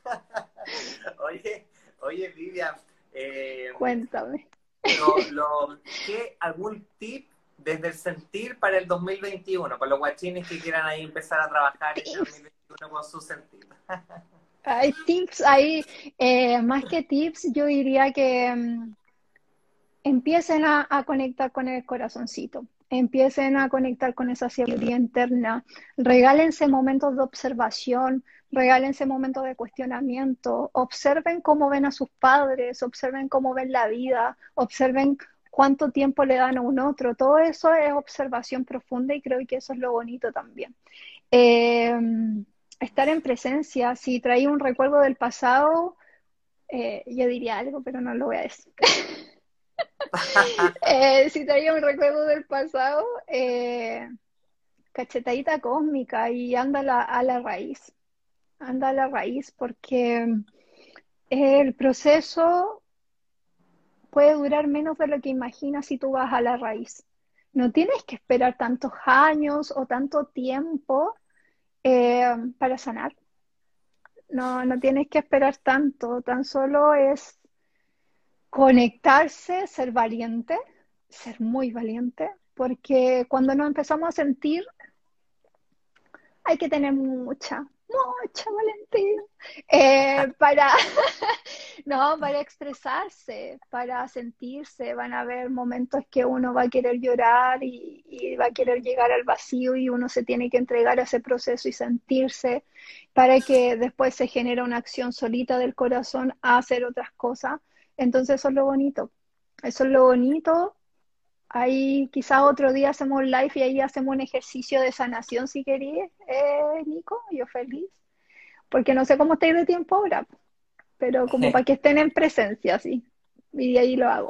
*laughs* oye, oye, Vivian. Eh, Cuéntame. ¿qué, ¿Algún tip desde el sentir para el 2021? Para los guachines que quieran ahí empezar a trabajar en el 2021 con su sentir. Hay tips ahí, eh, más que tips, yo diría que mm, empiecen a, conectar con el corazoncito, empiecen a conectar con esa sabiduría interna, regálense momentos de observación, regálense momentos de cuestionamiento, observen cómo ven a sus padres, observen cómo ven la vida, observen cuánto tiempo le dan a un otro, todo eso es observación profunda y creo que eso es lo bonito también. Eh, estar en presencia, si trae un recuerdo del pasado, eh, yo diría algo, pero no lo voy a decir. *laughs* *laughs* Eh, si traía un recuerdo del pasado, eh, cachetadita cósmica y anda a la raíz. Anda a la raíz porque el proceso puede durar menos de lo que imaginas si tú vas a la raíz. No tienes que esperar tantos años o tanto tiempo eh, para sanar. No, no tienes que esperar tanto, tan solo es conectarse, ser valiente, ser muy valiente, porque cuando nos empezamos a sentir, hay que tener mucha, mucha valentía eh, para, *laughs* no, para expresarse, para sentirse. Van a haber momentos que uno va a querer llorar y, y, va a querer llegar al vacío y uno se tiene que entregar a ese proceso y sentirse para que después se genere una acción solita del corazón a hacer otras cosas. Entonces eso es lo bonito. Eso es lo bonito Ahí quizás otro día hacemos un live y ahí hacemos un ejercicio de sanación si queréis, eh, Nico, yo feliz. Porque no sé cómo estáis de tiempo ahora, pero como para que estén en presencia, sí. Y ahí lo hago.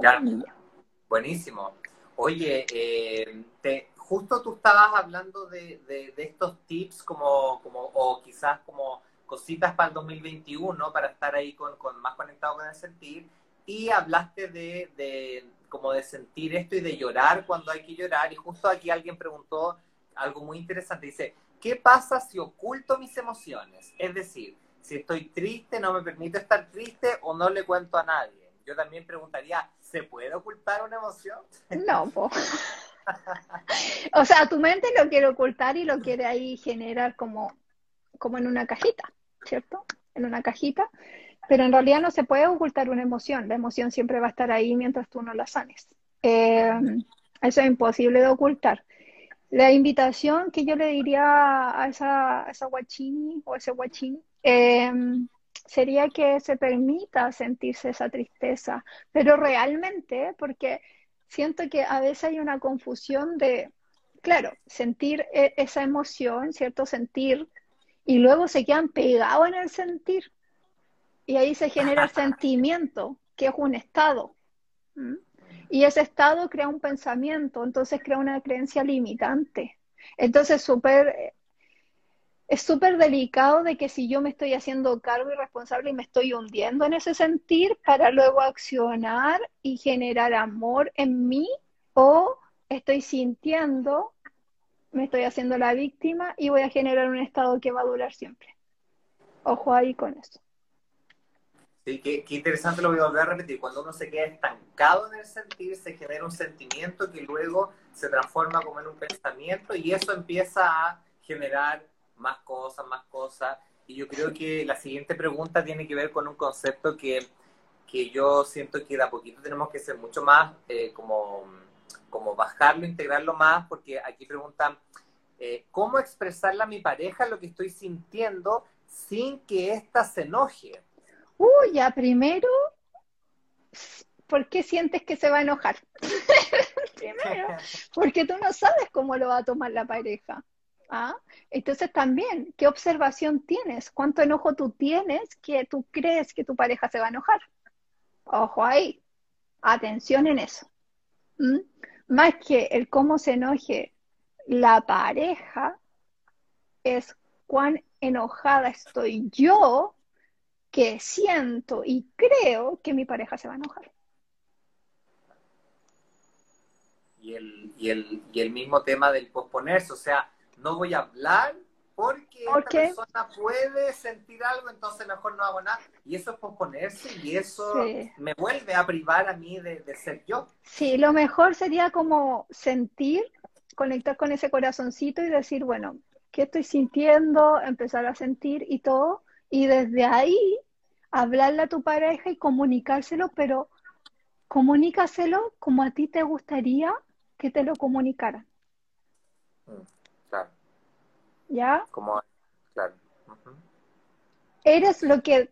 Buenísimo. Oye, eh, te, justo tú estabas hablando de, de, estos tips como, como, o quizás como cositas para el 2021, para estar ahí con, con más conectado con el sentir, y hablaste de, de como de sentir esto y de llorar cuando hay que llorar. Y justo aquí alguien preguntó algo muy interesante. Dice, ¿qué pasa si oculto mis emociones? Es decir, si estoy triste, no me permito estar triste o no le cuento a nadie. Yo también preguntaría, ¿se puede ocultar una emoción? No, po. o sea, tu mente lo quiere ocultar y lo quiere ahí generar como, como en una cajita, ¿cierto? En una cajita. Pero en realidad no se puede ocultar una emoción. La emoción siempre va a estar ahí mientras tú no la sanes. Eh, eso es imposible de ocultar. La invitación que yo le diría a esa, esa guachini o ese guachín eh, sería que se permita sentirse esa tristeza, pero realmente, porque siento que a veces hay una confusión de, claro, sentir e, esa emoción, ¿cierto? Sentir, y luego se quedan pegados en el sentir. Y ahí se genera el *laughs* sentimiento, que es un estado. Y ese estado crea un pensamiento, entonces crea una creencia limitante. Entonces super, es súper delicado de que si yo me estoy haciendo cargo y responsable y me estoy hundiendo en ese sentir para luego accionar y generar amor en mí o estoy sintiendo, me estoy haciendo la víctima y voy a generar un estado que va a durar siempre. Ojo ahí con eso. Sí, qué, interesante lo voy a volver a repetir. Cuando uno se queda estancado en el sentir, se genera un sentimiento que luego se transforma como en un pensamiento y eso empieza a generar más cosas, más cosas. Y yo creo que la siguiente pregunta tiene que ver con un concepto que, que yo siento que de a poquito tenemos que ser mucho más eh, como, como bajarlo, integrarlo más, porque aquí preguntan, eh, ¿cómo expresarle a mi pareja lo que estoy sintiendo sin que ésta se enoje? Uy, ya primero, ¿por qué sientes que se va a enojar? *laughs* primero, *laughs* porque tú no sabes cómo lo va a tomar la pareja. ¿Ah? Entonces también, ¿qué observación tienes? ¿Cuánto enojo tú tienes que tú crees que tu pareja se va a enojar? Ojo ahí, atención en eso. ¿Mm? Más que el cómo se enoje la pareja, es cuán enojada estoy yo que siento y creo que mi pareja se va a enojar. Y el, y el, y el mismo tema del posponerse, o sea, no voy a hablar porque ¿Por esta persona puede sentir algo, entonces mejor no hago nada. Y eso es posponerse y eso me vuelve a privar a mí de, de, ser yo. Sí, lo mejor sería como sentir, conectar con ese corazoncito y decir, bueno, ¿qué estoy sintiendo? Empezar a sentir y todo Y desde ahí, hablarle a tu pareja y comunicárselo, pero comunícaselo como a ti te gustaría que te lo comunicaran. Mm, claro. ¿Ya? Como, claro. Eres lo que...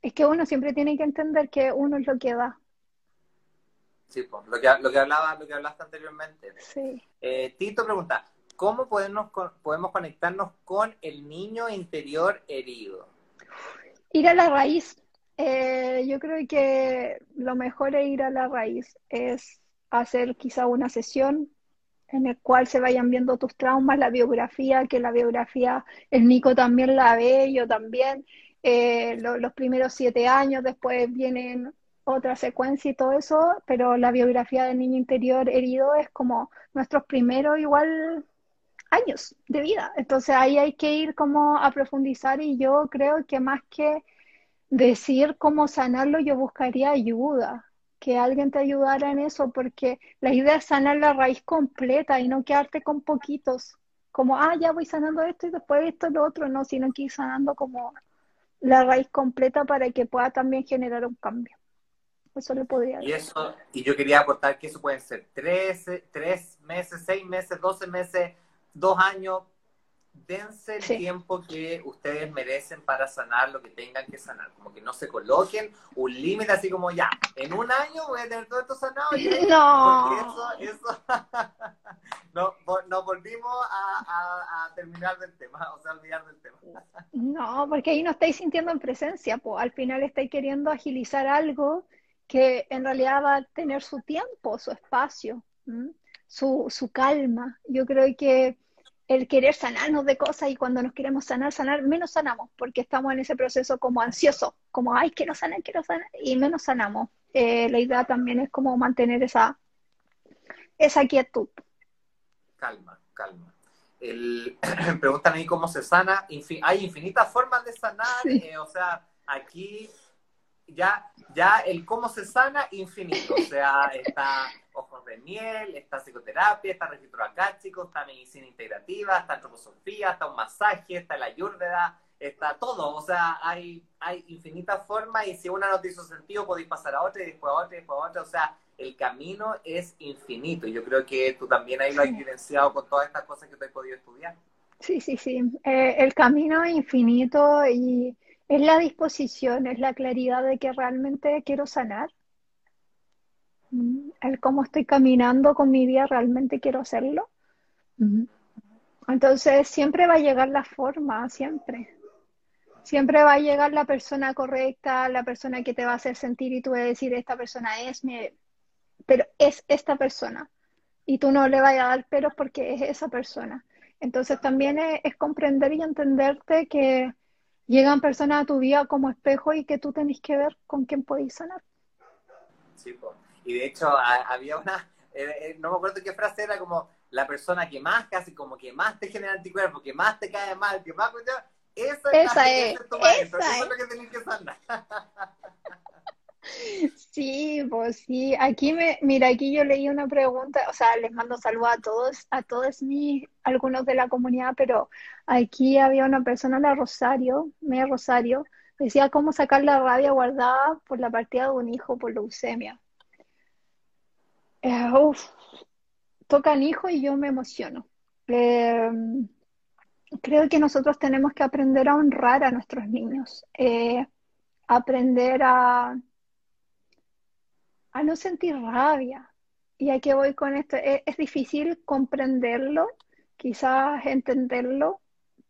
Es que uno siempre tiene que entender que uno es lo que da. Sí, pues, lo, que, lo, que hablaba, lo que hablaste anteriormente. Sí. Eh, Tito pregunta, ¿cómo podemos, podemos conectarnos con el niño interior herido? Ir a la raíz. Eh, yo creo que lo mejor es ir a la raíz, es hacer quizá una sesión en el cual se vayan viendo tus traumas, la biografía, que la biografía el Nico también la ve, yo también, eh, los primeros siete años, después vienen otra secuencia y todo eso, pero la biografía del niño interior herido es como nuestros primeros igual años de vida. Entonces ahí hay que ir como a profundizar y yo creo que más que decir cómo sanarlo, yo buscaría ayuda, que alguien te ayudara en eso, porque la idea es sanar la raíz completa y no quedarte con poquitos, como, ah, ya voy sanando esto y después esto y lo otro, no, sino que ir sanando como la raíz completa para que pueda también generar un cambio. Eso le podría decir. Y, eso, y yo quería aportar que eso pueden ser tres, tres meses, seis meses, doce meses, dos años, dense el tiempo que ustedes merecen para sanar lo que tengan que sanar. Como que no se coloquen un límite así como ya, en un año voy a tener todo esto sanado. *laughs* no. Porque eso, eso *laughs* no, nos volvimos a, terminar del tema, o sea, olvidar del tema. no, porque ahí no estáis sintiendo en presencia, pues al final estáis queriendo agilizar algo que en realidad va a tener su tiempo, su espacio, su, su calma. Yo creo que el querer sanarnos de cosas y cuando nos queremos sanar, sanar, menos sanamos, porque estamos en ese proceso como ansioso, como, ay, quiero sanar, quiero sanar, y menos sanamos. Eh, la idea también es como mantener esa, esa quietud. Calma, calma. El, *clears throat* preguntan ahí cómo se sana. hay infinitas formas de sanar, eh, o sea, aquí ya, ya el cómo se sana, infinito. O sea, está ojos de miel, está psicoterapia, está registro acáchico, está medicina integrativa, está antroposofía, está un masaje, está la ayurveda, está todo. O sea, hay, hay infinitas formas y si una no te hizo sentido, podéis pasar a otra y después a otra y después a otra. O sea, el camino es infinito. Y yo creo que tú también ahí lo has evidenciado con todas estas cosas que te has podido estudiar. Sí, sí, sí. Eh, el camino es infinito y es la disposición, es la claridad de que realmente quiero sanar. El cómo estoy caminando con mi vida, realmente quiero hacerlo. Entonces siempre va a llegar la forma, siempre. Siempre va a llegar la persona correcta, la persona que te va a hacer sentir y tú vas a decir, esta persona es mi... Pero es esta persona. Y tú no le vayas a dar peros porque es esa persona. Entonces también es comprender y entenderte que llegan personas a tu vida como espejo y que tú tenés que ver con quién podéis sanar. Sí, y de hecho había una, eh, eh, no me acuerdo qué frase era, como la persona que más, casi como que más te genera anticuerpos, que más te cae mal, que más... Esa, esa es, esa es. lo que tenés que sanar. *laughs* Sí, pues sí. Aquí me, mira, aquí yo leí una pregunta, o sea, les mando saludos a todos, a todos mis, algunos de la comunidad, pero aquí había una persona, la Rosario, media Rosario, decía cómo sacar la rabia guardada por la partida de un hijo por leucemia. Eh, tocan hijo y yo me emociono. Eh, creo que nosotros tenemos que aprender a honrar a nuestros niños, eh, aprender a a no sentir rabia. ¿Y a qué voy con esto? E, es, difícil comprenderlo, quizás entenderlo,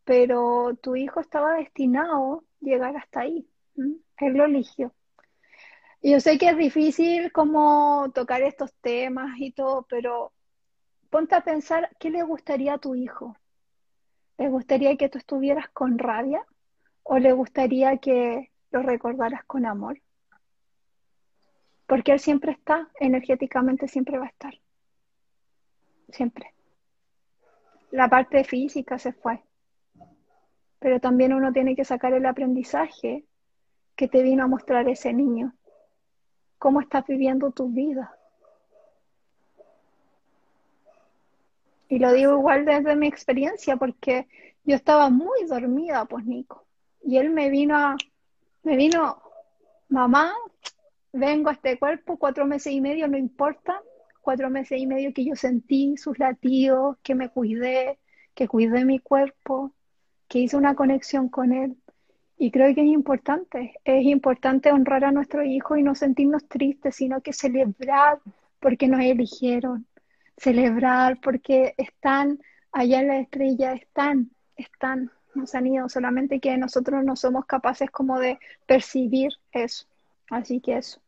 pero tu hijo estaba destinado a llegar hasta ahí. Él lo eligió. Yo sé que es difícil como tocar estos temas y todo, pero ponte a pensar qué le gustaría a tu hijo. ¿Le gustaría que tú estuvieras con rabia o le gustaría que lo recordaras con amor? Porque Él siempre está, energéticamente siempre va a estar. Siempre. La parte física se fue. Pero también uno tiene que sacar el aprendizaje que te vino a mostrar ese niño. Cómo estás viviendo tu vida. Y lo digo igual desde mi experiencia, porque yo estaba muy dormida, pues Nico. Y él me vino a, me vino, mamá, vengo a este cuerpo, cuatro meses y medio, no importa, cuatro meses y medio que yo sentí sus latidos, que me cuidé, que cuidé mi cuerpo, que hice una conexión con él. Y creo que es importante, es importante honrar a nuestros hijos y no sentirnos tristes, sino que celebrar porque nos eligieron, celebrar porque están allá en la estrella, están, están, nos han ido, solamente que nosotros no somos capaces como de percibir eso. Así que eso.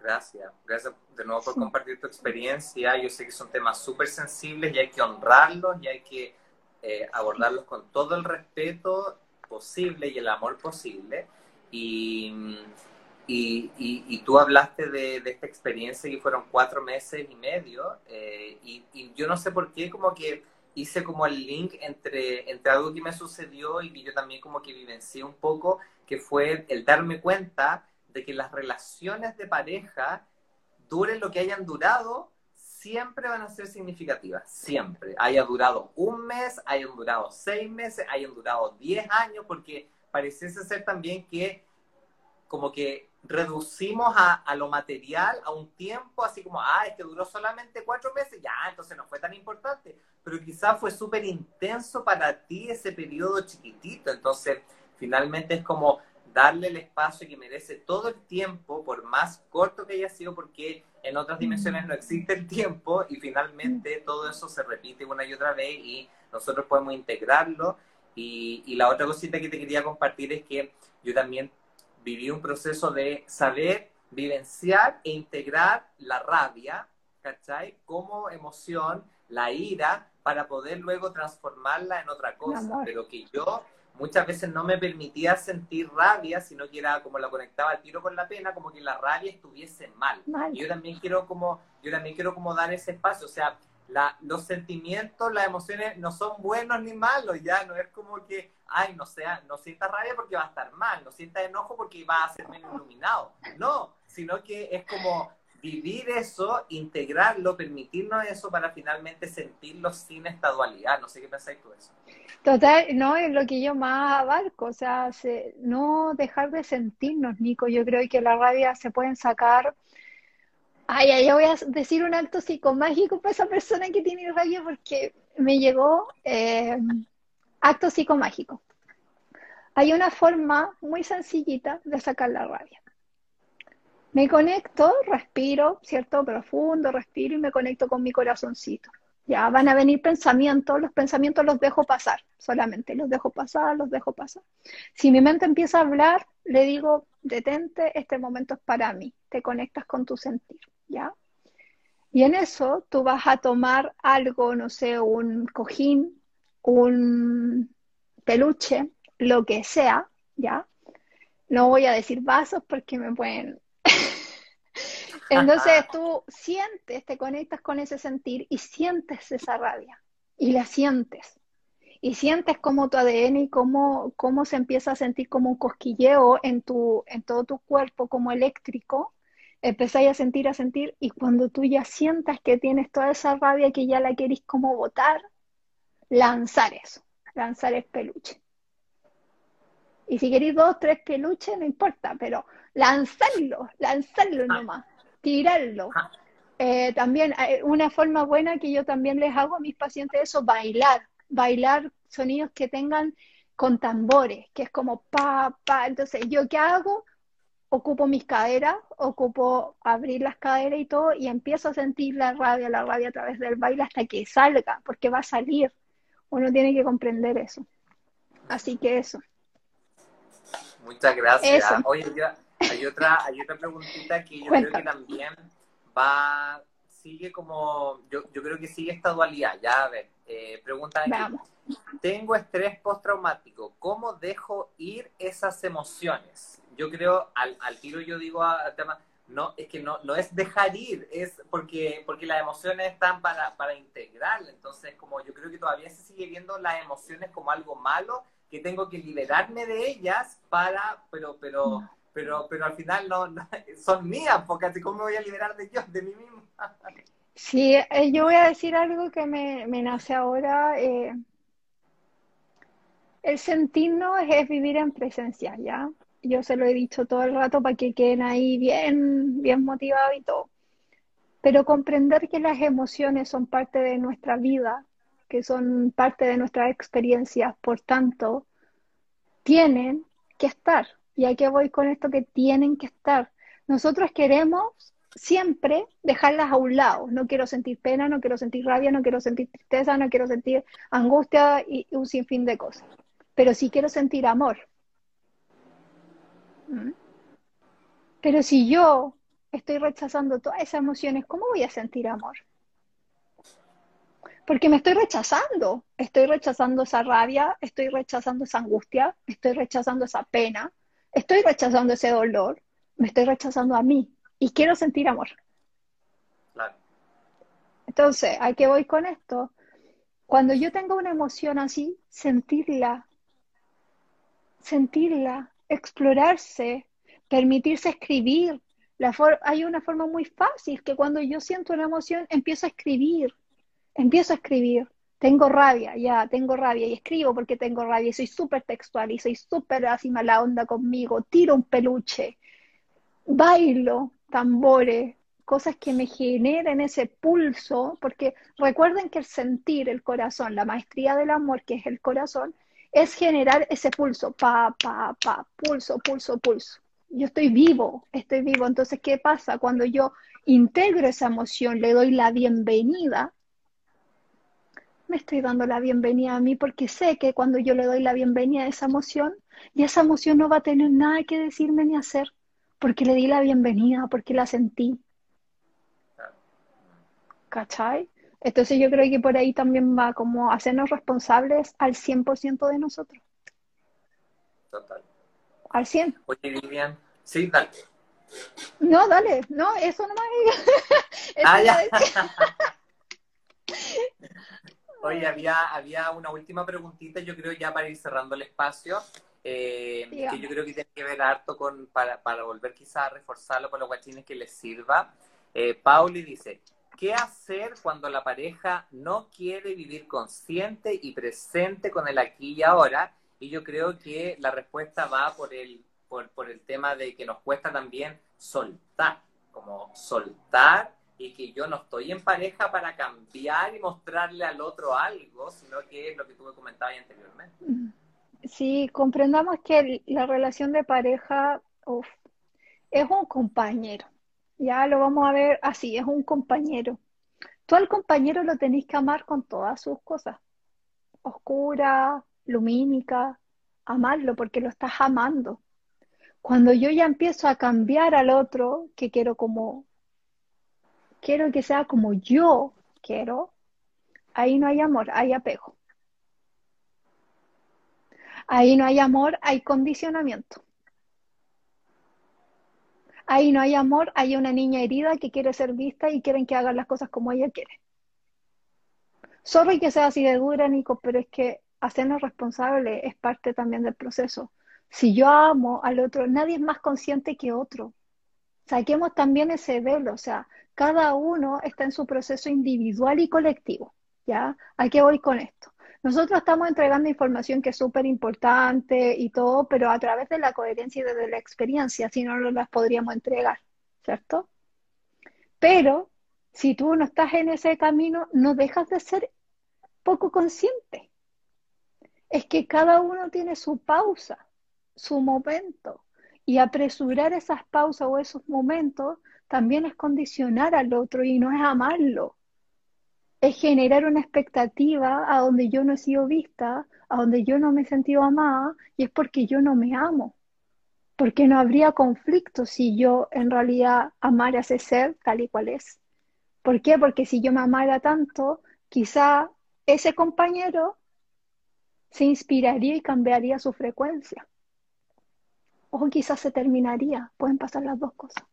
Gracias, gracias de nuevo por compartir tu experiencia. Yo sé que son temas súper sensibles y hay que honrarlos y hay que eh, abordarlos con todo el respeto posible y el amor posible. Y, y, y, tú hablaste de, de, esta experiencia que fueron cuatro meses y medio. Eh, y, y, yo no sé por qué, como que hice como el link entre, entre algo que me sucedió y que yo también como que vivencié un poco, que fue el darme cuenta de que las relaciones de pareja duren lo que hayan durado, siempre van a ser significativas, siempre. Haya durado un mes, hayan durado seis meses, hayan durado diez años, porque pareciese ser también que como que reducimos a, a, lo material a un tiempo así como, ah, es que duró solamente cuatro meses, ya, entonces no fue tan importante, pero quizás fue súper intenso para ti ese periodo chiquitito, entonces finalmente es como darle el espacio que merece todo el tiempo, por más corto que haya sido, porque en otras dimensiones no existe el tiempo y finalmente todo eso se repite una y otra vez y nosotros podemos integrarlo. Y, y la otra cosita que te quería compartir es que yo también viví un proceso de saber vivenciar e integrar la rabia, ¿cachai? Como emoción, la ira, para poder luego transformarla en otra cosa. Pero que yo muchas veces no me permitía sentir rabia, sino que era como la conectaba al tiro con la pena, como que la rabia estuviese mal. yo también quiero como, yo también quiero como dar ese espacio, o sea, la, los sentimientos, las emociones no son buenos ni malos, ya no es como que, ay, no sea, no sientas rabia porque va a estar mal, no sientas enojo porque va a ser menos iluminado. No, sino que es como vivir eso, integrarlo, permitirnos eso para finalmente sentirlo sin esta dualidad. No sé qué pensáis tú de eso. Total, no es lo que yo más abarco, o sea, no dejar de sentirnos, Nico. Yo creo que la rabia se pueden sacar. Ay, ay, voy a decir un acto psicomágico para esa persona que tiene rabia porque me llegó eh, acto psicomágico. Hay una forma muy sencillita de sacar la rabia. Me conecto, respiro, ¿cierto? Profundo, respiro y me conecto con mi corazoncito. Ya van a venir pensamientos, los pensamientos los dejo pasar, solamente los dejo pasar, los dejo pasar. Si mi mente empieza a hablar, le digo, detente, este momento es para mí, te conectas con tu sentir, ¿ya? Y en eso tú vas a tomar algo, no sé, un cojín, un peluche, lo que sea, ¿ya? No voy a decir vasos porque me pueden *laughs* entonces tú sientes, te conectas con ese sentir y sientes esa rabia y la sientes. Y sientes como tu ADN y cómo, cómo se empieza a sentir como un cosquilleo en, tu, en todo tu cuerpo, como eléctrico. Empezáis a sentir, a sentir, y cuando tú ya sientas que tienes toda esa rabia que ya la querís como botar, lanzar eso, lanzar el peluche. Y si queréis dos, tres peluches, no importa, pero lanzarlo, lanzarlo ah. nomás tirarlo. Eh, también eh, una forma buena que yo también les hago a mis pacientes eso, bailar, bailar sonidos que tengan con tambores, que es como pa, pa. Entonces, ¿yo qué hago? Ocupo mis caderas, ocupo abrir las caderas y todo, y empiezo a sentir la rabia, la rabia a través del baile hasta que salga, porque va a salir. Uno tiene que comprender eso. Así que eso. Muchas gracias. Oye, hay otra, hay otra preguntita que yo creo que también va, sigue como, yo, yo creo que sigue esta dualidad, ya a ver, eh, pregunta tengo estrés postraumático, ¿cómo dejo ir esas emociones? Yo creo, al, al tiro yo digo al tema, no, es que no, no es dejar ir, es porque, porque las emociones están para, para integrar, entonces como yo creo que todavía se sigue viendo las emociones como algo malo, que tengo que liberarme de ellas para, pero, pero, pero, pero al final no, *laughs* son mías, porque así como me voy a liberar de Dios, de mí mismo. sí, eh, yo voy a decir algo que me, me nace ahora. Eh, El sentirnos es vivir en presencia, ¿ya? Yo se lo he dicho todo el rato para que queden ahí bien, bien motivados y todo. Pero comprender que las emociones son parte de nuestra vida, que son parte de nuestras experiencias, por tanto, tienen que estar. ¿Y a qué voy con esto que tienen que estar? Nosotros queremos siempre dejarlas a un lado. No quiero sentir pena, no quiero sentir rabia, no quiero sentir tristeza, no quiero sentir angustia y un sinfín de cosas. Pero sí quiero sentir amor. ¿Mm? Pero si yo estoy rechazando todas esas emociones, ¿cómo voy a sentir amor? Porque me estoy rechazando, estoy rechazando esa rabia, estoy rechazando esa angustia, estoy rechazando esa pena, estoy rechazando ese dolor, me estoy rechazando a mí y quiero sentir amor. Entonces, ¿a qué voy con esto? Cuando yo tengo una emoción así, sentirla, sentirla, explorarse, permitirse escribir. La hay una forma muy fácil que cuando yo siento una emoción empiezo a escribir, empiezo a escribir. Tengo rabia, ya, tengo rabia y escribo porque tengo rabia y soy súper textual y soy súper así mala onda conmigo, tiro un peluche, bailo, tambores, cosas que me generen ese pulso, porque recuerden que el sentir, el corazón, la maestría del amor, que es el corazón, es generar ese pulso, pa, pa, pa, pulso, pulso, pulso. Yo estoy vivo, estoy vivo. Entonces, ¿qué pasa? Cuando yo integro esa emoción, le doy la bienvenida, me estoy dando la bienvenida a mí porque sé que cuando yo le doy la bienvenida a esa emoción, y esa emoción no va a tener nada que decirme ni hacer porque le di la bienvenida, porque la sentí. ¿Cachai? Entonces yo creo que por ahí también va como hacernos responsables al 100% de nosotros. Total. Al 100. Oye, Vivian, sí, dale. No, dale, no, eso no me *laughs* ah, ya. *laughs* Oye, había, había una última preguntita, yo creo ya para ir cerrando el espacio eh, que yo creo que tiene que ver harto con, para, para volver quizás a reforzarlo con los guachines que les sirva. Eh, Pauli dice, ¿qué hacer cuando la pareja no quiere vivir consciente y presente con el aquí y ahora? Y yo creo que la respuesta va por el, por, por el tema de que nos cuesta también soltar, como soltar y que yo no estoy en pareja para cambiar y mostrarle al otro algo, sino que es lo que tú me comentabas anteriormente. Sí, comprendamos que la relación de pareja es un compañero. Ya lo vamos a ver así, es un compañero. Tú al compañero lo tenéis que amar con todas sus cosas. Oscura, lumínica, amarlo porque lo estás amando. Cuando yo ya empiezo a cambiar al otro, que quiero como, quiero que sea como yo quiero, ahí no hay amor, hay apego. Ahí no hay amor, hay condicionamiento. Ahí no hay amor, hay una niña herida que quiere ser vista y quieren que hagan las cosas como ella quiere. Sorry que sea así de dura, Nico, pero es que hacernos responsables es parte también del proceso. Si yo amo al otro, nadie es más consciente que otro. Saquemos también ese velo, o sea, cada uno está en su proceso individual y colectivo. ¿Ya? ¿A qué voy con esto? Nosotros estamos entregando información que es súper importante y todo, pero a través de la coherencia y de la experiencia, si no, no las podríamos entregar, ¿cierto? Pero si tú no estás en ese camino, no dejas de ser poco consciente. Es que cada uno tiene su pausa, su momento. Y apresurar esas pausas o esos momentos también es condicionar al otro y no es amarlo es generar una expectativa a donde yo no he sido vista, a donde yo no me he sentido amada, y es porque yo no me amo. Porque no habría conflicto si yo en realidad amara a ese ser tal y cual es. ¿Por qué? Porque si yo me amara tanto, quizá ese compañero se inspiraría y cambiaría su frecuencia. O quizás se terminaría. Pueden pasar las dos cosas.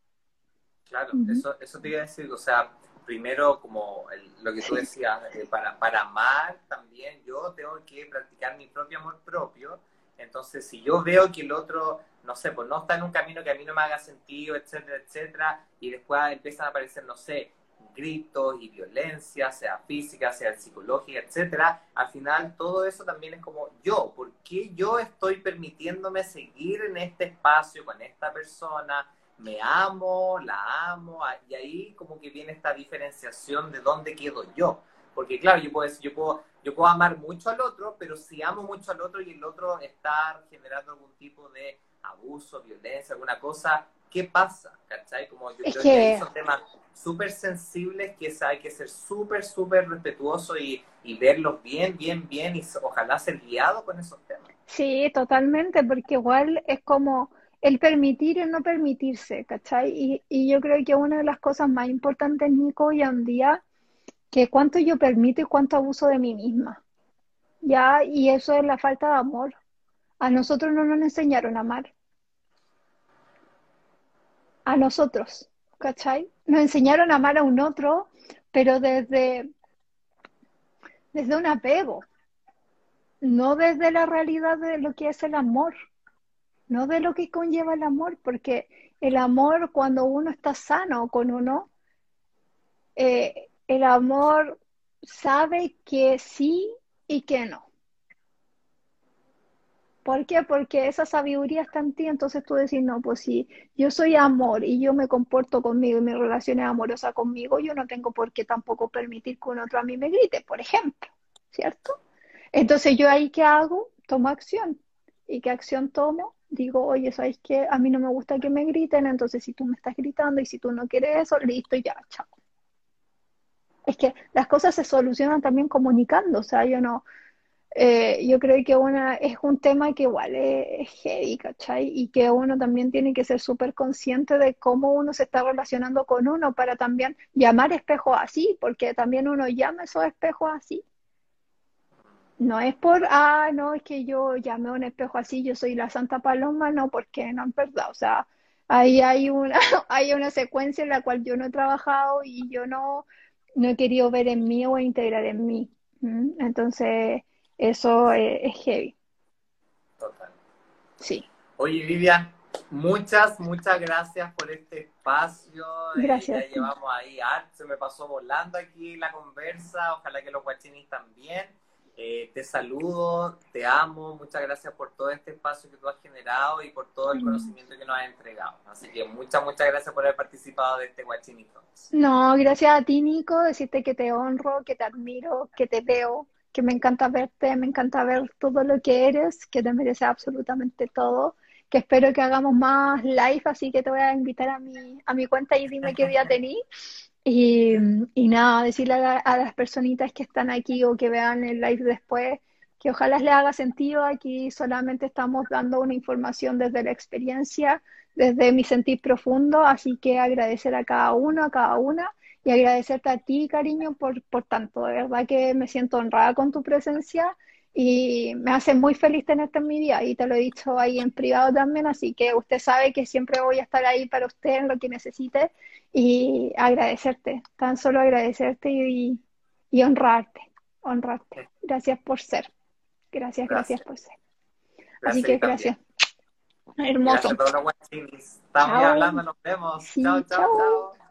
Claro, eso, eso te iba a decir. O sea, primero, como lo que tú decías, eh, para, para amar también yo tengo que practicar mi propio amor propio. Entonces, si yo veo que el otro, no sé, pues no está en un camino que a mí no me haga sentido, etcétera, etcétera, y después empiezan a aparecer, no sé, gritos y violencia, sea física, sea psicológica, etcétera, al final todo eso también es como yo, ¿por qué yo estoy permitiéndome seguir en este espacio con esta persona? Me amo, la amo, y ahí como que viene esta diferenciación de dónde quedo yo. Porque claro, yo puedo yo puedo, yo puedo amar mucho al otro, pero si amo mucho al otro y el otro está generando algún tipo de abuso, violencia, alguna cosa, ¿qué pasa? ¿Cachai? Como yo creo que, son temas súper sensibles que hay que ser súper, súper respetuoso y, y, verlos bien, bien, bien y ojalá ser guiado con esos temas. Sí, totalmente, porque igual es como el permitir y el no permitirse, ¿cachai? Y, y yo creo que una de las cosas más importantes, Nico, hoy en día, que cuánto yo permito y cuánto abuso de mí misma. ¿Ya? Y eso es la falta de amor. A nosotros no nos enseñaron a amar a nosotros, ¿cachai? Nos enseñaron a amar a un otro, pero desde, desde un apego, no desde la realidad de lo que es el amor, no de lo que conlleva el amor, porque el amor cuando uno está sano con uno, eh, el amor sabe que sí y que no. ¿Por qué? Porque esa sabiduría está en ti, entonces tú decís, no, pues si yo soy amor y yo me comporto conmigo y mi relación es amorosa conmigo, yo no tengo por qué tampoco permitir que un otro a mí me grite, por ejemplo, ¿cierto? Entonces yo ahí qué hago? Tomo acción. ¿Y qué acción tomo? Digo, oye, ¿sabes qué? A mí no me gusta que me griten, entonces si tú me estás gritando y si tú no quieres eso, listo, ya, chao. Es que las cosas se solucionan también comunicando, o sea, yo no, eh, yo creo que una, es un tema que igual es, heavy, ¿cachai? Y que uno también tiene que ser súper consciente de cómo uno se está relacionando con uno para también llamar espejos así, porque también uno llama esos espejos así. No es por, ah, no, es que yo llamé un espejo así, yo soy la Santa Paloma, no, porque no es verdad, o sea, ahí hay una, *laughs* hay una secuencia en la cual yo no he trabajado y yo no, no he querido ver en mí o integrar en mí. Entonces, eso es, heavy. Total. Sí. Oye, Vivian, muchas, muchas gracias por este espacio. Eh, gracias. ya llevamos ahí, se me pasó volando aquí la conversa. Ojalá que los guachinis también. Eh, te saludo, te amo, muchas gracias por todo este espacio que tú has generado y por todo el conocimiento que nos has entregado. Así que muchas, muchas gracias por haber participado de este Guachinito. No, gracias a ti, Nico, decirte que te honro, que te admiro, que te veo que me encanta verte, me encanta ver todo lo que eres, que te mereces absolutamente todo, que espero que hagamos más live, así que te voy a invitar a mi, a mi cuenta y dime qué día *laughs* tení. Y, nada, decirle a, las personitas que están aquí o que vean el live después, que ojalá les haga sentido. Aquí solamente estamos dando una información desde la experiencia, desde mi sentir profundo, así que agradecer a cada uno, a cada una y agradecerte a ti, cariño, por, por tanto. De verdad que me siento honrada con tu presencia y me hace muy feliz tenerte en mi vida y te lo he dicho ahí en privado también, así que usted sabe que siempre voy a estar ahí para usted en lo que necesite y agradecerte, tan solo agradecerte y, y honrarte, honrarte. Gracias por ser. Gracias, gracias, por ser. así que gracias. Hermoso. Gracias a todos los Estamos hablando, nos vemos. chao, chao. chao.